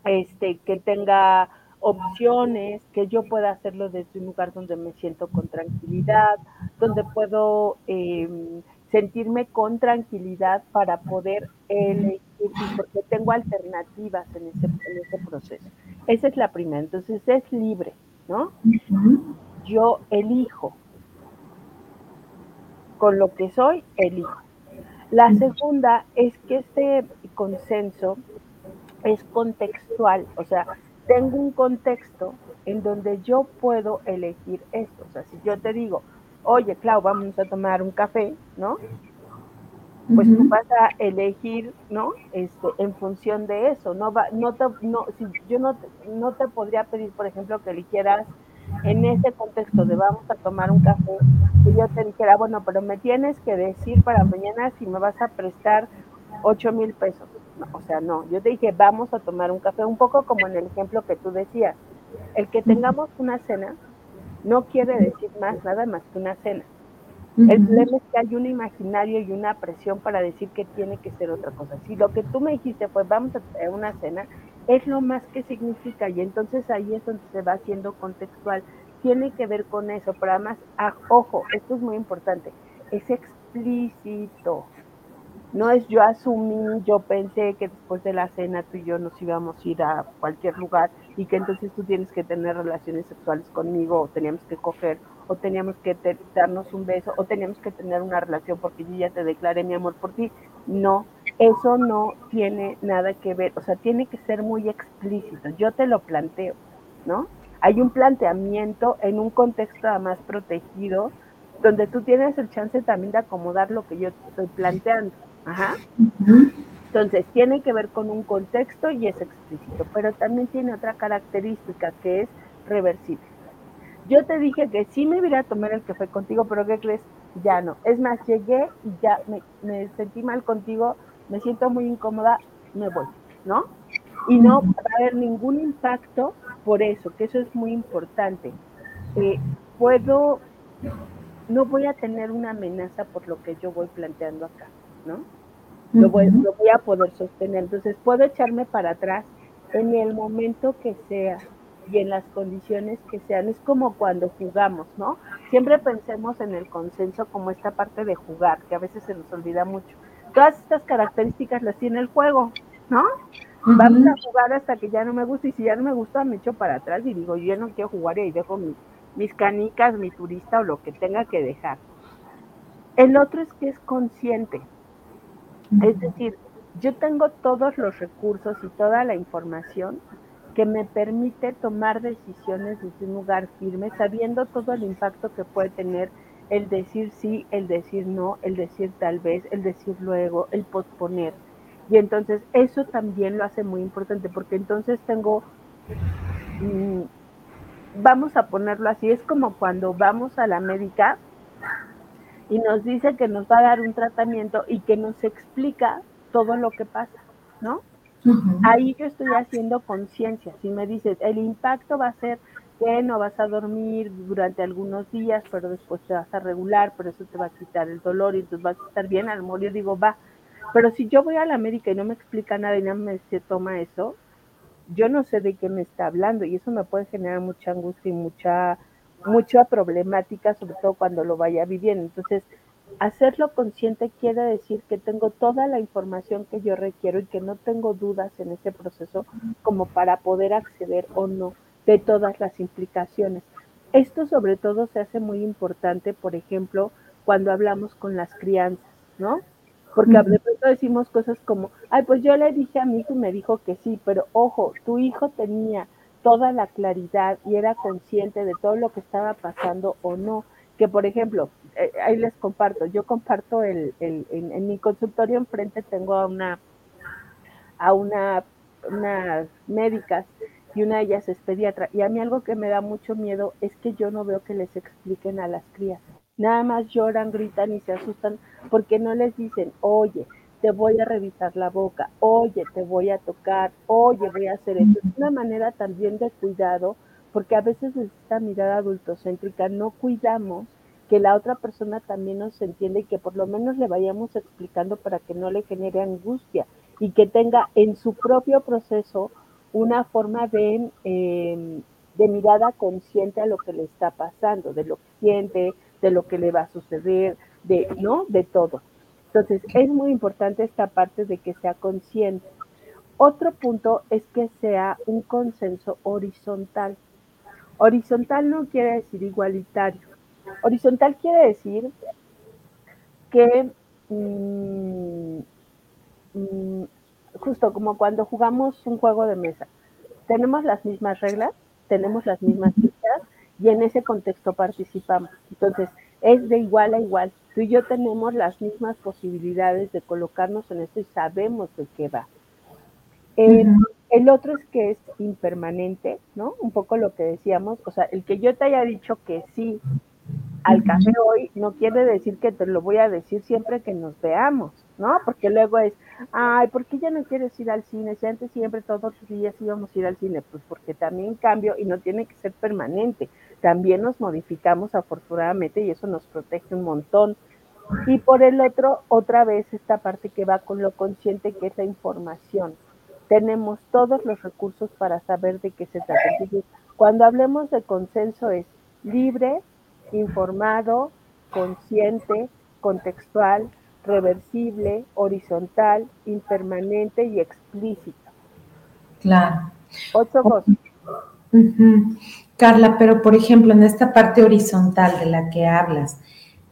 [SPEAKER 2] este, que tenga opciones, que yo pueda hacerlo desde un lugar donde me siento con tranquilidad, donde puedo em, sentirme con tranquilidad para poder elegir, porque tengo alternativas en ese, en ese proceso. Esa es la primera. Entonces es libre, ¿no? Yo elijo. Con lo que soy, elijo. La segunda es que este consenso es contextual, o sea, tengo un contexto en donde yo puedo elegir esto. O sea, si yo te digo, oye, Clau, vamos a tomar un café, ¿no? Pues tú vas a elegir, ¿no? Este, en función de eso. No va, no te, no, si yo no, no te podría pedir, por ejemplo, que eligieras en ese contexto de vamos a tomar un café, que yo te dijera, bueno, pero me tienes que decir para mañana si me vas a prestar ocho mil pesos. o sea, no, yo te dije, vamos a tomar un café, un poco como en el ejemplo que tú decías. El que tengamos una cena no quiere decir más, nada más que una cena. El problema es que hay un imaginario y una presión para decir que tiene que ser otra cosa. Si lo que tú me dijiste fue vamos a una cena, es lo más que significa y entonces ahí es donde se va haciendo contextual. Tiene que ver con eso, pero además, ah, ojo, esto es muy importante, es explícito. No es yo asumí, yo pensé que después de la cena tú y yo nos íbamos a ir a cualquier lugar y que entonces tú tienes que tener relaciones sexuales conmigo o teníamos que coger o teníamos que darnos un beso o teníamos que tener una relación porque yo ya te declaré mi amor por ti. No, eso no tiene nada que ver, o sea, tiene que ser muy explícito. Yo te lo planteo, ¿no? Hay un planteamiento en un contexto más protegido donde tú tienes el chance también de acomodar lo que yo estoy planteando. Ajá. Entonces, tiene que ver con un contexto y es explícito, pero también tiene otra característica que es reversible. Yo te dije que sí me iría a tomar el café contigo, pero ¿qué crees? Ya no. Es más, llegué y ya me, sentí mal contigo, me siento muy incómoda, me voy, ¿no? Y no va a haber ningún impacto por eso, que eso es muy importante. Eh, puedo, no voy a tener una amenaza por lo que yo voy planteando acá, ¿no? Lo voy, lo voy a poder sostener. Entonces puedo echarme para atrás en el momento que sea y en las condiciones que sean. Es como cuando jugamos, ¿no? Siempre pensemos en el consenso como esta parte de jugar, que a veces se nos olvida mucho. Todas estas características las tiene el juego, ¿no? Vamos a jugar hasta que ya no me gusta y si ya no me gusta me echo para atrás y digo, yo no quiero jugar y ahí dejo mis canicas, mi turista o lo que tenga que dejar. El otro es que es consciente. Es decir, yo tengo todos los recursos y toda la información que me permite tomar decisiones desde un lugar firme, sabiendo todo el impacto que puede tener el decir sí, el decir no, el decir tal vez, el decir luego, el posponer. Y entonces eso también lo hace muy importante, porque entonces tengo, mm, vamos a ponerlo así, es como cuando vamos a la médica y nos dice que nos va a dar un tratamiento y que nos explica todo lo que pasa, ¿no? Ahí yo estoy haciendo conciencia. Si me dices, el impacto va a ser que no vas a dormir durante algunos días, pero después te vas a regular, pero eso te va a quitar el dolor y entonces vas a estar bien. Al morir digo, va. Pero si yo voy a la médica y no me explica nada y no me se toma eso, yo no sé de qué me está hablando y eso me puede generar mucha angustia y mucha, mucha problemática, sobre todo cuando lo vaya viviendo. Entonces, Hacerlo consciente quiere decir que tengo toda la información que yo requiero y que no tengo dudas en ese proceso como para poder acceder o no de todas las implicaciones. Esto sobre todo se hace muy importante, por ejemplo, cuando hablamos con las crianzas, ¿no? Porque de pronto decimos cosas como, ay, pues yo le dije a mi hijo y me dijo que sí, pero ojo, tu hijo tenía toda la claridad y era consciente de todo lo que estaba pasando o no. Que por ejemplo, eh, ahí les comparto, yo comparto el, el en, mi consultorio enfrente tengo a una, a una, unas médicas y una de ellas es pediatra. Y a mí algo que me da mucho miedo es que yo no veo que les expliquen a las crías. Nada más lloran, gritan y se asustan porque no les dicen, oye, te voy a revisar la boca, oye, te voy a tocar, oye, voy a hacer esto. Es una manera también de cuidado, porque a veces esta mirada adultocéntrica no cuidamos que la otra persona también nos entiende y que por lo menos le vayamos explicando para que no le genere angustia y que tenga en su propio proceso una forma de, em, de mirada consciente a lo que le está pasando, de lo que siente, de lo que le va a suceder, de, ¿no? De todo. Entonces, es muy importante esta parte de que sea consciente. Otro punto es que sea un consenso horizontal. Horizontal no quiere decir igualitario. Horizontal quiere decir que mm, mm, justo como cuando jugamos un juego de mesa, tenemos las mismas reglas, tenemos las mismas fichas y en ese contexto participamos. Entonces, es de igual a igual. Tú y yo tenemos las mismas posibilidades de colocarnos en esto y sabemos de qué va. Eh, el otro es que es impermanente, ¿no? Un poco lo que decíamos, o sea, el que yo te haya dicho que sí al café hoy no quiere decir que te lo voy a decir siempre que nos veamos, ¿no? Porque luego es, ay, ¿por qué ya no quieres ir al cine? Si antes siempre todos los días íbamos a ir al cine, pues porque también cambio y no tiene que ser permanente. También nos modificamos afortunadamente y eso nos protege un montón. Y por el otro, otra vez esta parte que va con lo consciente, que es la información. Tenemos todos los recursos para saber de qué se trata. cuando hablemos de consenso es libre, informado, consciente, contextual, reversible, horizontal, impermanente y explícita.
[SPEAKER 1] Claro.
[SPEAKER 2] Ocho cosas.
[SPEAKER 1] Carla, pero por ejemplo, en esta parte horizontal de la que hablas,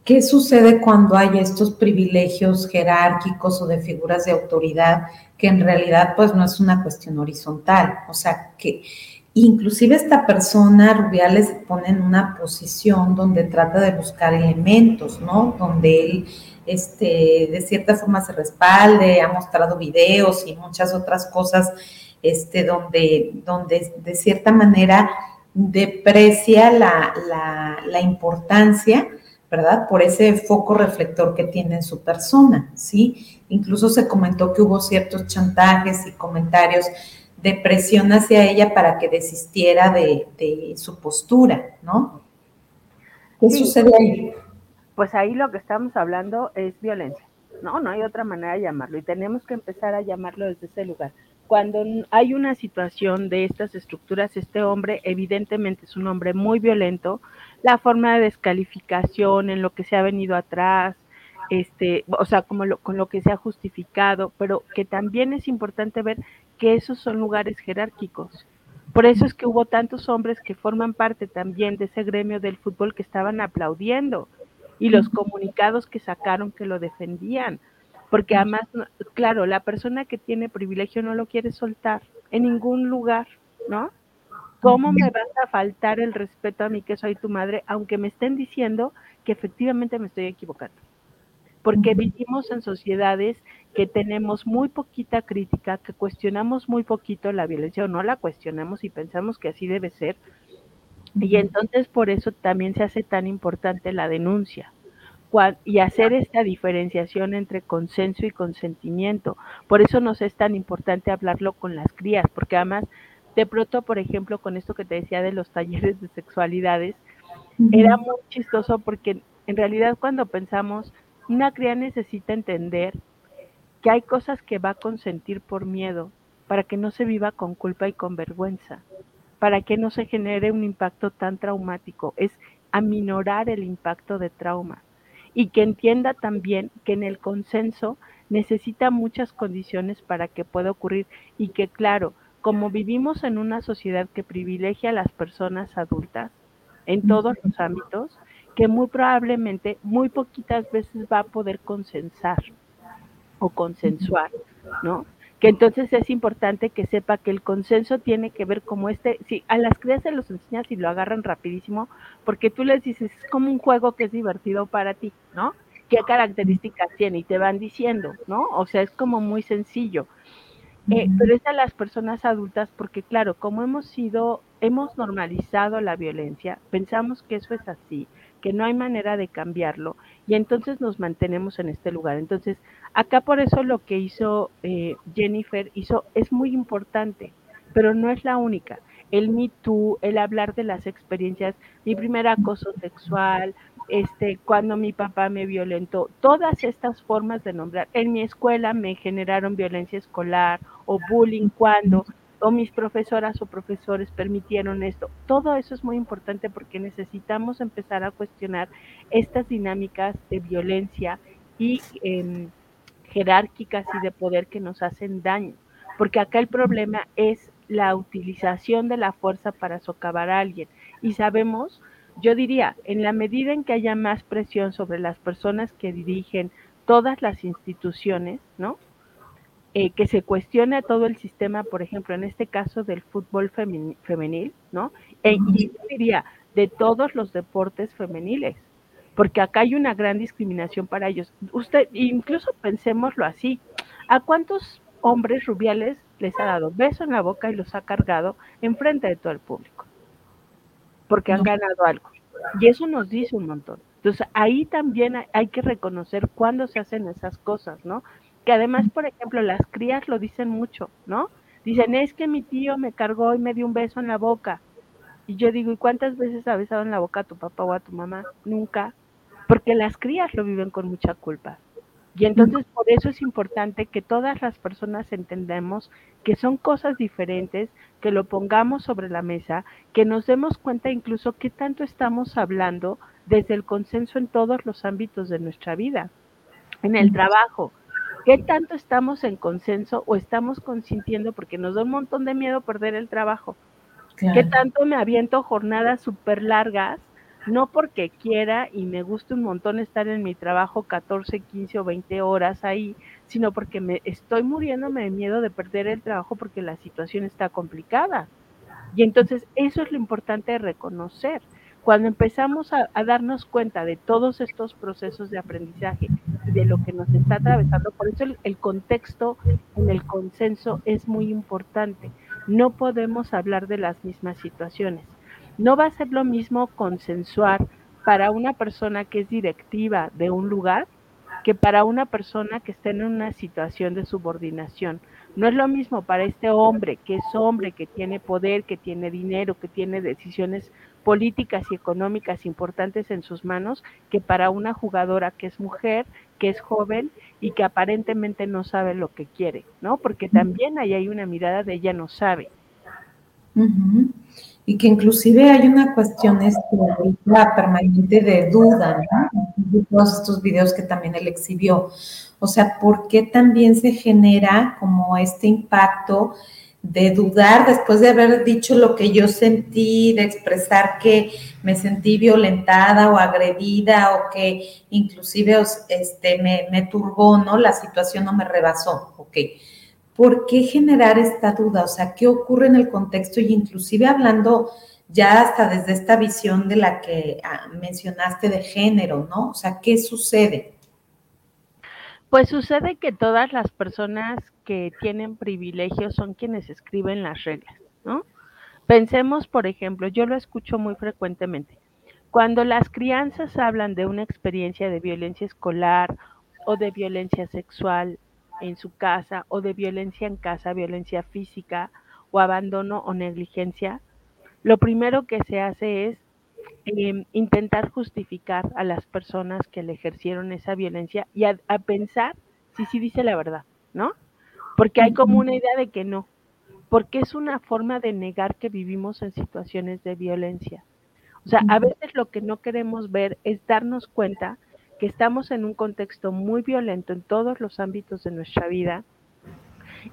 [SPEAKER 1] ¿qué sucede cuando hay estos privilegios jerárquicos o de figuras de autoridad que en realidad pues no es una cuestión horizontal? O sea, que inclusive esta persona, Rubiales, se pone en una posición donde trata de buscar elementos, ¿no? Donde él este, de cierta forma se respalde, ha mostrado videos y muchas otras cosas, este, donde, donde de cierta manera deprecia la, la, importancia, ¿verdad? Por ese foco reflector que tiene en su persona, ¿sí? Incluso se comentó que hubo ciertos chantajes y comentarios de presión hacia ella para que desistiera de, de su postura, ¿no? ¿Qué sucede ahí?
[SPEAKER 2] Pues ahí lo que estamos hablando es violencia, ¿no? No hay otra manera de llamarlo y tenemos que empezar a llamarlo desde ese lugar. Cuando hay una situación de estas estructuras, este hombre evidentemente es un hombre muy violento, la forma de descalificación en lo que se ha venido atrás, este, o sea, como con lo que se ha justificado, pero que también es importante ver que esos son lugares jerárquicos. Por eso es que hubo tantos hombres que forman parte también de ese gremio del fútbol que estaban aplaudiendo y los comunicados que sacaron que lo defendían. Porque además, claro, la persona que tiene privilegio no lo quiere soltar en ningún lugar, ¿no? ¿Cómo me vas a faltar el respeto a mí que soy tu madre, aunque me estén diciendo que efectivamente me estoy equivocando? Porque vivimos en sociedades que tenemos muy poquita crítica, que cuestionamos muy poquito la violencia o no la cuestionamos y pensamos que así debe ser, y entonces por eso también se hace tan importante la denuncia y hacer esta diferenciación entre consenso y consentimiento. Por eso nos es tan importante hablarlo con las crías, porque además, de pronto, por ejemplo, con esto que te decía de los talleres de sexualidades, era muy chistoso porque en realidad cuando pensamos, una cría necesita entender que hay cosas que va a consentir por miedo para que no se viva con culpa y con vergüenza para que no se genere un impacto tan traumático, es aminorar el impacto de trauma y que entienda también que en el consenso necesita muchas condiciones para que pueda ocurrir y que claro, como vivimos en una sociedad que privilegia a las personas adultas en todos los ámbitos, que muy probablemente muy poquitas veces va a poder consensar o consensuar, ¿no? Que entonces es importante que sepa que el consenso tiene que ver como este, si a las crías se los enseñas y lo agarran rapidísimo, porque tú les dices, es como un juego que es divertido para ti, ¿no? ¿Qué características tiene? Y te van diciendo, ¿no? O sea, es como muy sencillo. Eh, pero es a las personas adultas porque, claro, como hemos sido, hemos normalizado la violencia, pensamos que eso es así, que no hay manera de cambiarlo y entonces nos mantenemos en este lugar. Entonces, acá por eso lo que hizo eh, Jennifer hizo es muy importante, pero no es la única. El Me Too, el hablar de las experiencias, mi primer acoso sexual, este, cuando mi papá me violentó, todas estas formas de nombrar. En mi escuela me generaron violencia escolar o bullying cuando o mis profesoras o profesores permitieron esto. Todo eso es muy importante porque necesitamos empezar a cuestionar estas dinámicas de violencia y em, jerárquicas y de poder que nos hacen daño. Porque acá el problema es la utilización de la fuerza para socavar a alguien. Y sabemos, yo diría, en la medida en que haya más presión sobre las personas que dirigen todas las instituciones, ¿no? Eh, que se cuestione todo el sistema, por ejemplo, en este caso del fútbol femenil, ¿no? E, y yo diría, de todos los deportes femeniles, porque acá hay una gran discriminación para ellos. Usted, incluso pensémoslo así, ¿a cuántos hombres rubiales les ha dado beso en la boca y los ha cargado enfrente de todo el público? Porque han ganado algo. Y eso nos dice un montón. Entonces, ahí también hay que reconocer cuándo se hacen esas cosas, ¿no? Que además, por ejemplo, las crías lo dicen mucho, ¿no? Dicen, es que mi tío me cargó y me dio un beso en la boca. Y yo digo, ¿y cuántas veces ha besado en la boca a tu papá o a tu mamá? Nunca. Porque las crías lo viven con mucha culpa. Y entonces por eso es importante que todas las personas entendamos que son cosas diferentes, que lo pongamos sobre la mesa, que nos demos cuenta incluso qué tanto estamos hablando desde el consenso en todos los ámbitos de nuestra vida en el trabajo. ¿Qué tanto estamos en consenso o estamos consintiendo porque nos da un montón de miedo perder el trabajo? ¿Qué tanto me aviento jornadas súper largas? No porque quiera y me guste un montón estar en mi trabajo 14, 15 o 20 horas ahí, sino porque me estoy muriéndome de miedo de perder el trabajo porque la situación está complicada. Y entonces eso es lo importante de reconocer. Cuando empezamos a, darnos cuenta de todos estos procesos de aprendizaje y de lo que nos está atravesando, por eso el contexto en el consenso es muy importante. No podemos hablar de las mismas situaciones. No va a ser lo mismo consensuar para una persona que es directiva de un lugar que para una persona que está en una situación de subordinación. No es lo mismo para este hombre, que es hombre, que tiene poder, que tiene dinero, que tiene decisiones políticas y económicas importantes en sus manos, que para una jugadora que es mujer, que es joven y que aparentemente no sabe lo que quiere, ¿no? Porque también ahí hay una mirada de ella no sabe.
[SPEAKER 1] Y que inclusive hay una cuestión este, permanente de duda, ¿no? Todos estos videos que también él exhibió. O sea, ¿por qué también se genera como este impacto de dudar después de haber dicho lo que yo sentí, de expresar que me sentí violentada o agredida o que inclusive este, me, me turbó, ¿no? La situación no me rebasó, ok. ¿Por qué generar esta duda? O sea, ¿qué ocurre en el contexto? Y inclusive hablando ya hasta desde esta visión de la que ah, mencionaste de género, ¿no? O sea, ¿qué sucede?
[SPEAKER 2] Pues sucede que todas las personas que tienen privilegios son quienes escriben las reglas, ¿no? Pensemos, por ejemplo, yo lo escucho muy frecuentemente. Cuando las crianzas hablan de una experiencia de violencia escolar o de violencia sexual en su casa o de violencia en casa, violencia física o abandono o negligencia, lo primero que se hace es Em, intentar justificar a las personas que le ejercieron esa violencia y a, pensar si sí dice la verdad, ¿no? Porque hay como una idea de que no, porque es una forma de negar que vivimos en situaciones de violencia. O sea, a veces lo que no queremos ver es darnos cuenta que estamos en un contexto muy violento en todos los ámbitos de nuestra vida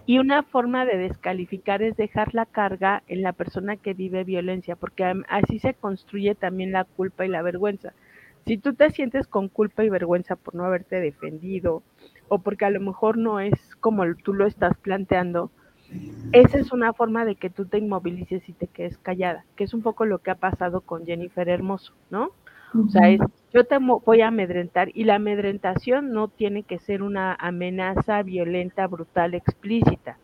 [SPEAKER 2] y una forma de descalificar es dejar la carga en la persona que vive violencia, porque así se construye también la culpa y la vergüenza. Si tú te sientes con culpa y vergüenza por no haberte defendido o porque a lo mejor no es como tú lo estás planteando, esa es una forma de que tú te inmovilices y te quedes callada, que es un poco lo que ha pasado con Jennifer Hermoso, ¿no? O sea, es, yo te voy a amedrentar y la amedrentación no tiene que ser una amenaza violenta, brutal, explícita.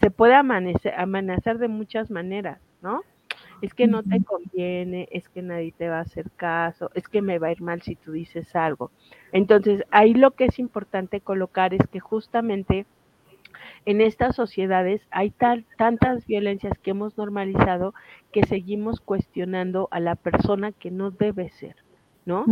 [SPEAKER 2] Se puede amenazar de muchas maneras, ¿no? Es que no te conviene, es que nadie te va a hacer caso, es que me va a ir mal si tú dices algo. Entonces, ahí lo que es importante colocar es que justamente en estas sociedades hay tal, tantas violencias que hemos normalizado que seguimos cuestionando a la persona que no debe ser. ¿No?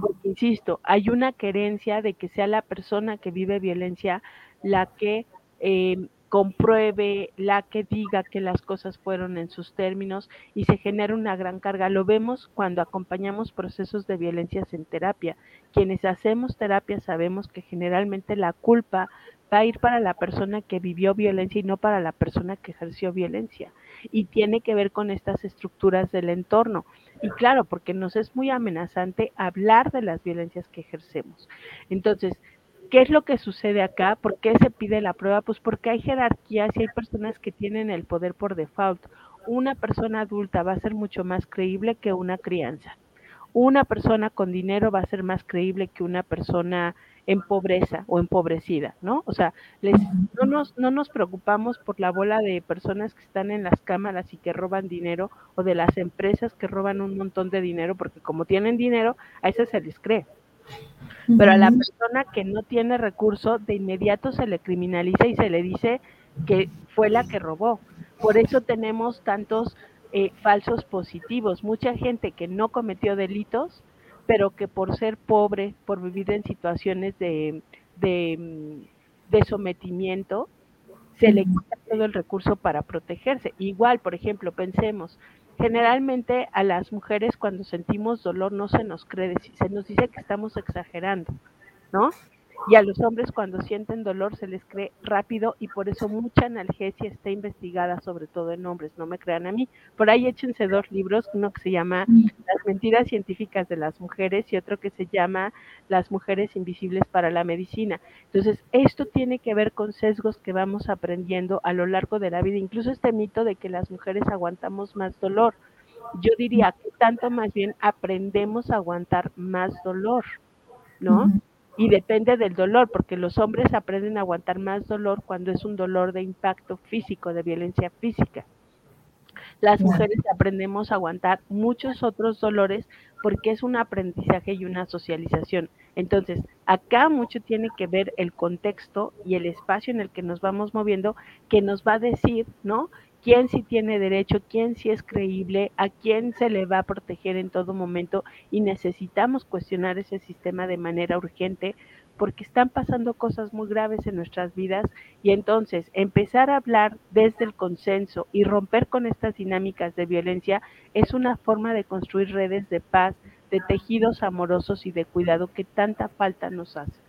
[SPEAKER 2] Porque, insisto, hay una querencia de que sea la persona que vive violencia la que em, compruebe, la que diga que las cosas fueron en sus términos y se genera una gran carga. Lo vemos cuando acompañamos procesos de violencias en terapia. Quienes hacemos terapia sabemos que generalmente la culpa va a ir para la persona que vivió violencia y no para la persona que ejerció violencia. Y tiene que ver con estas estructuras del entorno. Y claro, porque nos es muy amenazante hablar de las violencias que ejercemos. Entonces, ¿qué es lo que sucede acá? ¿Por qué se pide la prueba? Pues porque hay jerarquías y hay personas que tienen el poder por default. Una persona adulta va a ser mucho más creíble que una crianza. Una persona con dinero va a ser más creíble que una persona en pobreza o empobrecida, ¿no? O sea, les, no, nos, no nos preocupamos por la bola de personas que están en las cámaras y que roban dinero o de las empresas que roban un montón de dinero, porque como tienen dinero, a ese se les cree. Pero a la persona que no tiene recurso, de inmediato se le criminaliza y se le dice que fue la que robó. Por eso tenemos tantos eh, falsos positivos. Mucha gente que no cometió delitos pero que por ser pobre, por vivir en situaciones de, de, sometimiento, se le quita todo el recurso para protegerse. Igual, por ejemplo, pensemos, generalmente a las mujeres cuando sentimos dolor no se nos cree, se nos dice que estamos exagerando, ¿no? Y a los hombres cuando sienten dolor se les cree rápido y por eso mucha analgesia está investigada sobre todo en hombres, no me crean a mí. Por ahí échense dos libros, uno que se llama Las mentiras científicas de las mujeres y otro que se llama Las mujeres invisibles para la medicina. Entonces, esto tiene que ver con sesgos que vamos aprendiendo a lo largo de la vida, incluso este mito de que las mujeres aguantamos más dolor. Yo diría que tanto más bien aprendemos a aguantar más dolor, ¿no? Y depende del dolor, porque los hombres aprenden a aguantar más dolor cuando es un dolor de impacto físico, de violencia física. Las mujeres aprendemos a aguantar muchos otros dolores porque es un aprendizaje y una socialización. Entonces, acá mucho tiene que ver el contexto y el espacio en el que nos vamos moviendo que nos va a decir, ¿no? Quién sí tiene derecho, quién sí es creíble, a quién se le va a proteger en todo momento y necesitamos cuestionar ese sistema de manera urgente porque están pasando cosas muy graves en nuestras vidas y entonces empezar a hablar desde el consenso y romper con estas dinámicas de violencia es una forma de construir redes de paz, de tejidos amorosos y de cuidado que tanta falta nos hace.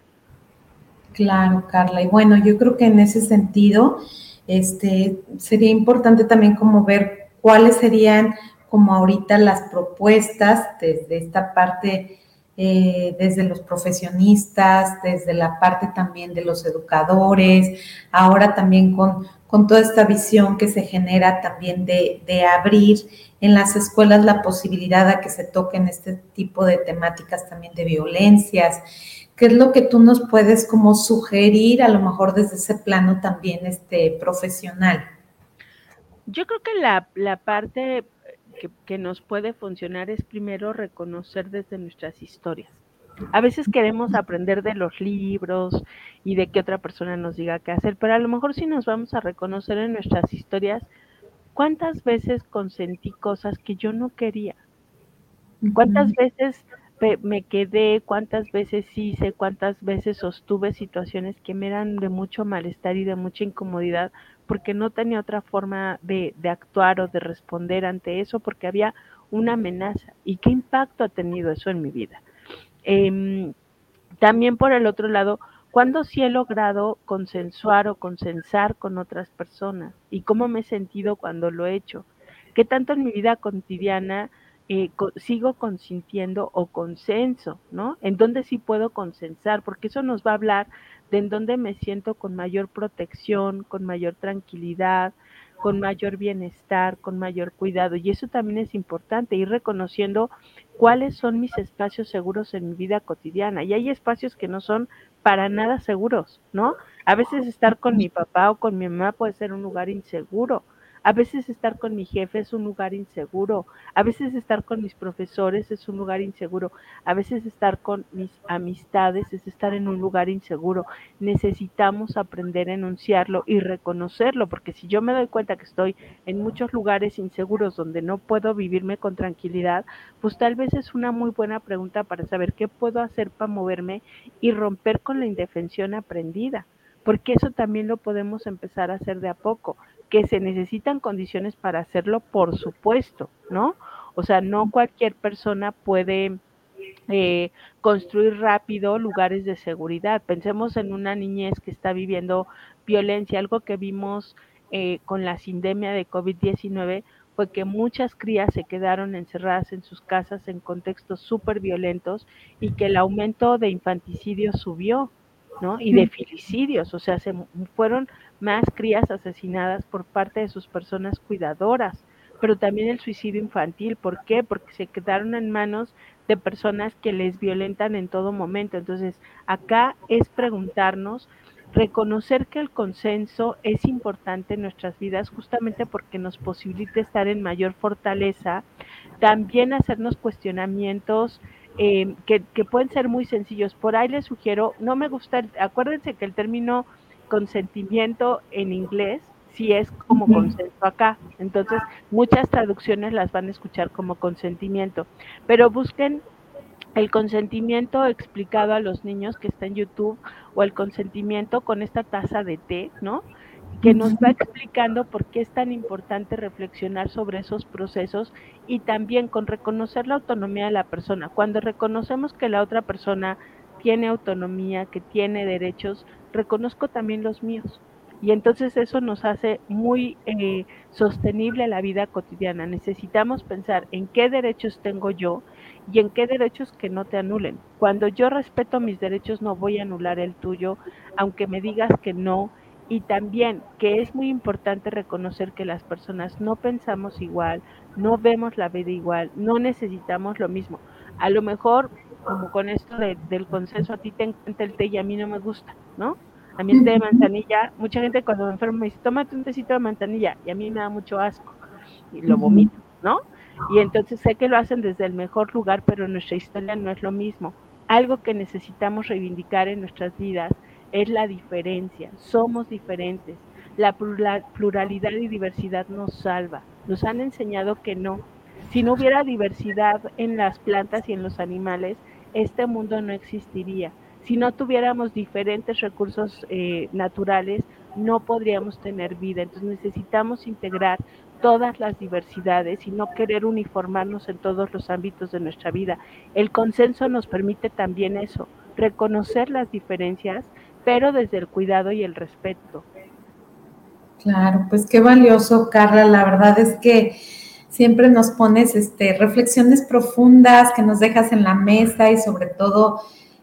[SPEAKER 1] Claro, Carla. Y bueno, yo creo que en ese sentido, este, sería importante también como ver cuáles serían como ahorita las propuestas desde esta parte, eh, desde los profesionistas, desde la parte también de los educadores, ahora también con, con toda esta visión que se genera también de, de, abrir en las escuelas la posibilidad a que se toquen este tipo de temáticas también de violencias. ¿Qué es lo que tú nos puedes como sugerir, a lo mejor desde ese plano también este, profesional?
[SPEAKER 2] Yo creo que la, la parte que, que, nos puede funcionar es primero reconocer desde nuestras historias. A veces queremos aprender de los libros y de que otra persona nos diga qué hacer, pero a lo mejor si nos vamos a reconocer en nuestras historias, ¿cuántas veces consentí cosas que yo no quería? ¿Cuántas veces me quedé, cuántas veces hice, cuántas veces sostuve situaciones que me eran de mucho malestar y de mucha incomodidad porque no tenía otra forma de, actuar o de responder ante eso porque había una amenaza. ¿Y qué impacto ha tenido eso en mi vida? Eh, también por el otro lado, ¿cuándo sí he logrado consensuar o consensar con otras personas? ¿Y cómo me he sentido cuando lo he hecho? ¿Qué tanto en mi vida cotidiana eh, sigo consintiendo o consenso, ¿no? En dónde sí puedo consensar, porque eso nos va a hablar de en dónde me siento con mayor protección, con mayor tranquilidad, con mayor bienestar, con mayor cuidado. Y eso también es importante, ir reconociendo cuáles son mis espacios seguros en mi vida cotidiana. Y hay espacios que no son para nada seguros, ¿no? A veces estar con mi papá o con mi mamá puede ser un lugar inseguro a veces estar con mi jefe es un lugar inseguro, a veces estar con mis profesores es un lugar inseguro, a veces estar con mis amistades es estar en un lugar inseguro. Necesitamos aprender a enunciarlo y reconocerlo, porque si yo me doy cuenta que estoy en muchos lugares inseguros donde no puedo vivirme con tranquilidad, pues tal vez es una muy buena pregunta para saber qué puedo hacer para moverme y romper con la indefensión aprendida porque eso también lo podemos empezar a hacer de a poco que se necesitan condiciones para hacerlo, por supuesto, ¿no? O sea, no cualquier persona puede eh, construir rápido lugares de seguridad. Pensemos en una niñez que está viviendo violencia, algo que vimos eh, con la sindemia de COVID-19 fue que muchas crías se quedaron encerradas en sus casas en contextos súper violentos y que el aumento de infanticidios subió, ¿no? Y de filicidios, o sea, se fueron más crías asesinadas por parte de sus personas cuidadoras, pero también el suicidio infantil. ¿Por qué? Porque se quedaron en manos de personas que les violentan en todo momento. Entonces, acá es preguntarnos, reconocer que el consenso es importante en nuestras vidas justamente porque nos posibilita estar en mayor fortaleza, también hacernos cuestionamientos eh, que, que, pueden ser muy sencillos. Por ahí les sugiero, no me gusta, acuérdense que el término consentimiento en inglés si es como consenso acá. Entonces, muchas traducciones las van a escuchar como consentimiento, pero busquen el consentimiento explicado a los niños que está en YouTube o el consentimiento con esta taza de té, ¿no? que nos va explicando por qué es tan importante reflexionar sobre esos procesos y también con reconocer la autonomía de la persona. Cuando reconocemos que la otra persona tiene autonomía, que tiene derechos, reconozco también los míos. Y entonces eso nos hace muy eh, sostenible la vida cotidiana. Necesitamos pensar en qué derechos tengo yo y en qué derechos que no te anulen. Cuando yo respeto mis derechos no voy a anular el tuyo, aunque me digas que no. Y también que es muy importante reconocer que las personas no pensamos igual, no vemos la vida igual, no necesitamos lo mismo. A lo mejor, como con esto del consenso, a ti te encanta el té y a mí no me gusta, ¿no? A mí el té de manzanilla, mucha gente cuando me enfermo me dice, tómate un tecito de manzanilla, y a mí me da mucho asco, y lo vomito, ¿no? Y entonces sé que lo hacen desde el mejor lugar, pero nuestra historia no es lo mismo. Algo que necesitamos reivindicar en nuestras vidas es la diferencia, somos diferentes. La pluralidad y diversidad nos salva. Nos han enseñado que no. Si no hubiera diversidad en las plantas y en los animales, este mundo no existiría si no tuviéramos diferentes recursos eh, naturales, no podríamos tener vida. Entonces necesitamos integrar todas las diversidades y no querer uniformarnos en todos los ámbitos de nuestra vida. El consenso nos permite también eso, reconocer las diferencias, pero desde el cuidado y el respeto.
[SPEAKER 1] Claro, pues qué valioso, Carla. La verdad es que siempre nos pones este, reflexiones profundas que nos dejas en la mesa y sobre todo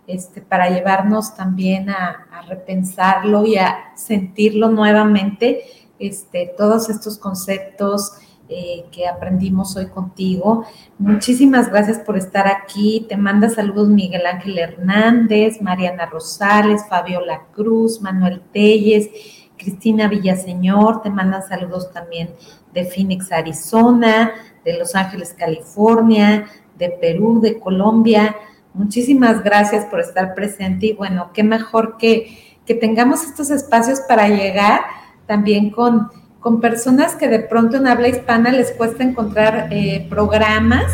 [SPEAKER 1] este, para llevarnos también a, repensarlo y a sentirlo nuevamente, este, todos estos conceptos eh, que aprendimos hoy contigo. Muchísimas gracias por estar aquí. Te manda saludos Miguel Ángel Hernández, Mariana Rosales, Fabiola Cruz, Manuel Telles, Cristina Villaseñor. Te mandan saludos también de Phoenix, Arizona, de Los Ángeles, California, de Perú, de Colombia. Muchísimas gracias por estar presente y bueno, qué mejor que, que tengamos estos espacios para llegar también con, con, personas que de pronto en habla hispana les cuesta encontrar eh, programas,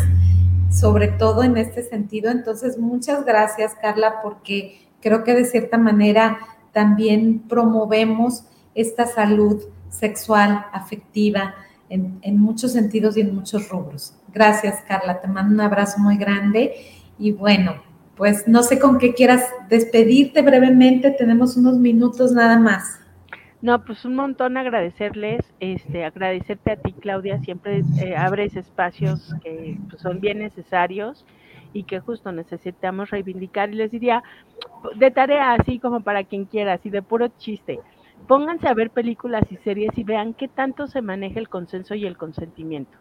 [SPEAKER 1] sobre todo en este sentido. Entonces, muchas gracias, Carla, porque creo que de cierta manera también promovemos esta salud sexual, afectiva, en, muchos sentidos y en muchos rubros. Gracias, Carla. Te mando un abrazo muy grande y bueno, pues no sé con qué quieras despedirte brevemente, tenemos unos minutos nada más.
[SPEAKER 2] No, pues un montón agradecerles, este, agradecerte a ti, Claudia, siempre eh, abres espacios que pues, son bien necesarios y que justo necesitamos reivindicar. Y les diría, de tarea así como para quien quiera, así de puro chiste, pónganse a ver películas y series y vean qué tanto se maneja el consenso y el consentimiento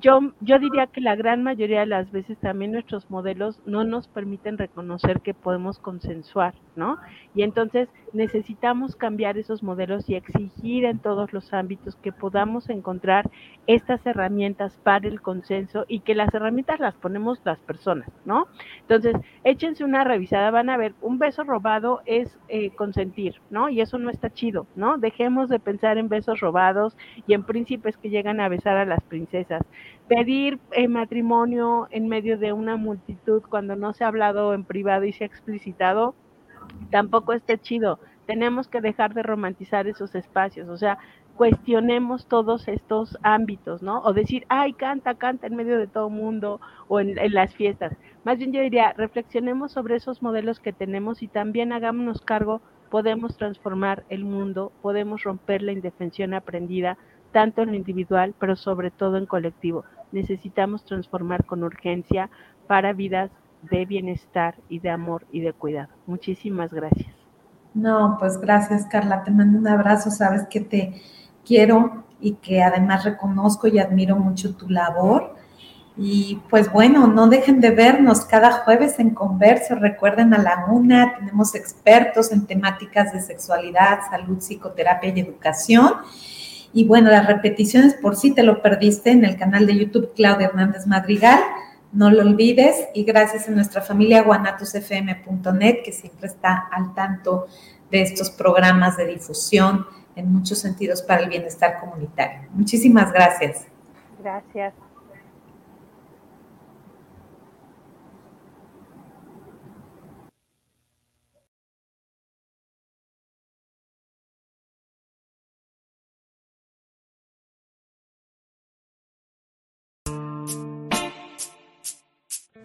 [SPEAKER 2] yo, yo diría que la gran mayoría de las veces también nuestros modelos no nos permiten reconocer que podemos consensuar, ¿no? Y entonces necesitamos cambiar esos modelos y exigir en todos los ámbitos que podamos encontrar estas herramientas para el consenso y que las herramientas las ponemos las personas, ¿no? Entonces, échense una revisada, van a ver, un beso robado es eh, consentir, ¿no? Y eso no está chido, ¿no? Dejemos de pensar en besos robados y en príncipes que llegan a besar a las princesas pedir eh, matrimonio en medio de una multitud cuando no se ha hablado en privado y se ha explicitado, tampoco está chido. Tenemos que dejar de romantizar esos espacios, o sea, cuestionemos todos estos ámbitos, ¿no? O decir, ay, canta, canta en medio de todo mundo o en, en, las fiestas. Más bien yo diría, reflexionemos sobre esos modelos que tenemos y también hagámonos cargo, podemos transformar el mundo, podemos romper la indefensión aprendida, tanto en lo individual, pero sobre todo en colectivo. Necesitamos transformar con urgencia para vidas de bienestar y de amor y de cuidado. Muchísimas gracias.
[SPEAKER 1] No, pues gracias Carla, te mando un abrazo, sabes que te quiero y que además reconozco y admiro mucho tu labor. Y pues bueno, no dejen de vernos cada jueves en Converso. Recuerden a la una, tenemos expertos en temáticas de sexualidad, salud, psicoterapia y educación. Y bueno, las repeticiones por si te lo perdiste en el canal de YouTube Claudia Hernández Madrigal. No lo olvides y gracias a nuestra familia guanatusfm.net que siempre está al tanto de estos programas de difusión en muchos sentidos para el bienestar comunitario. Muchísimas gracias.
[SPEAKER 2] Gracias.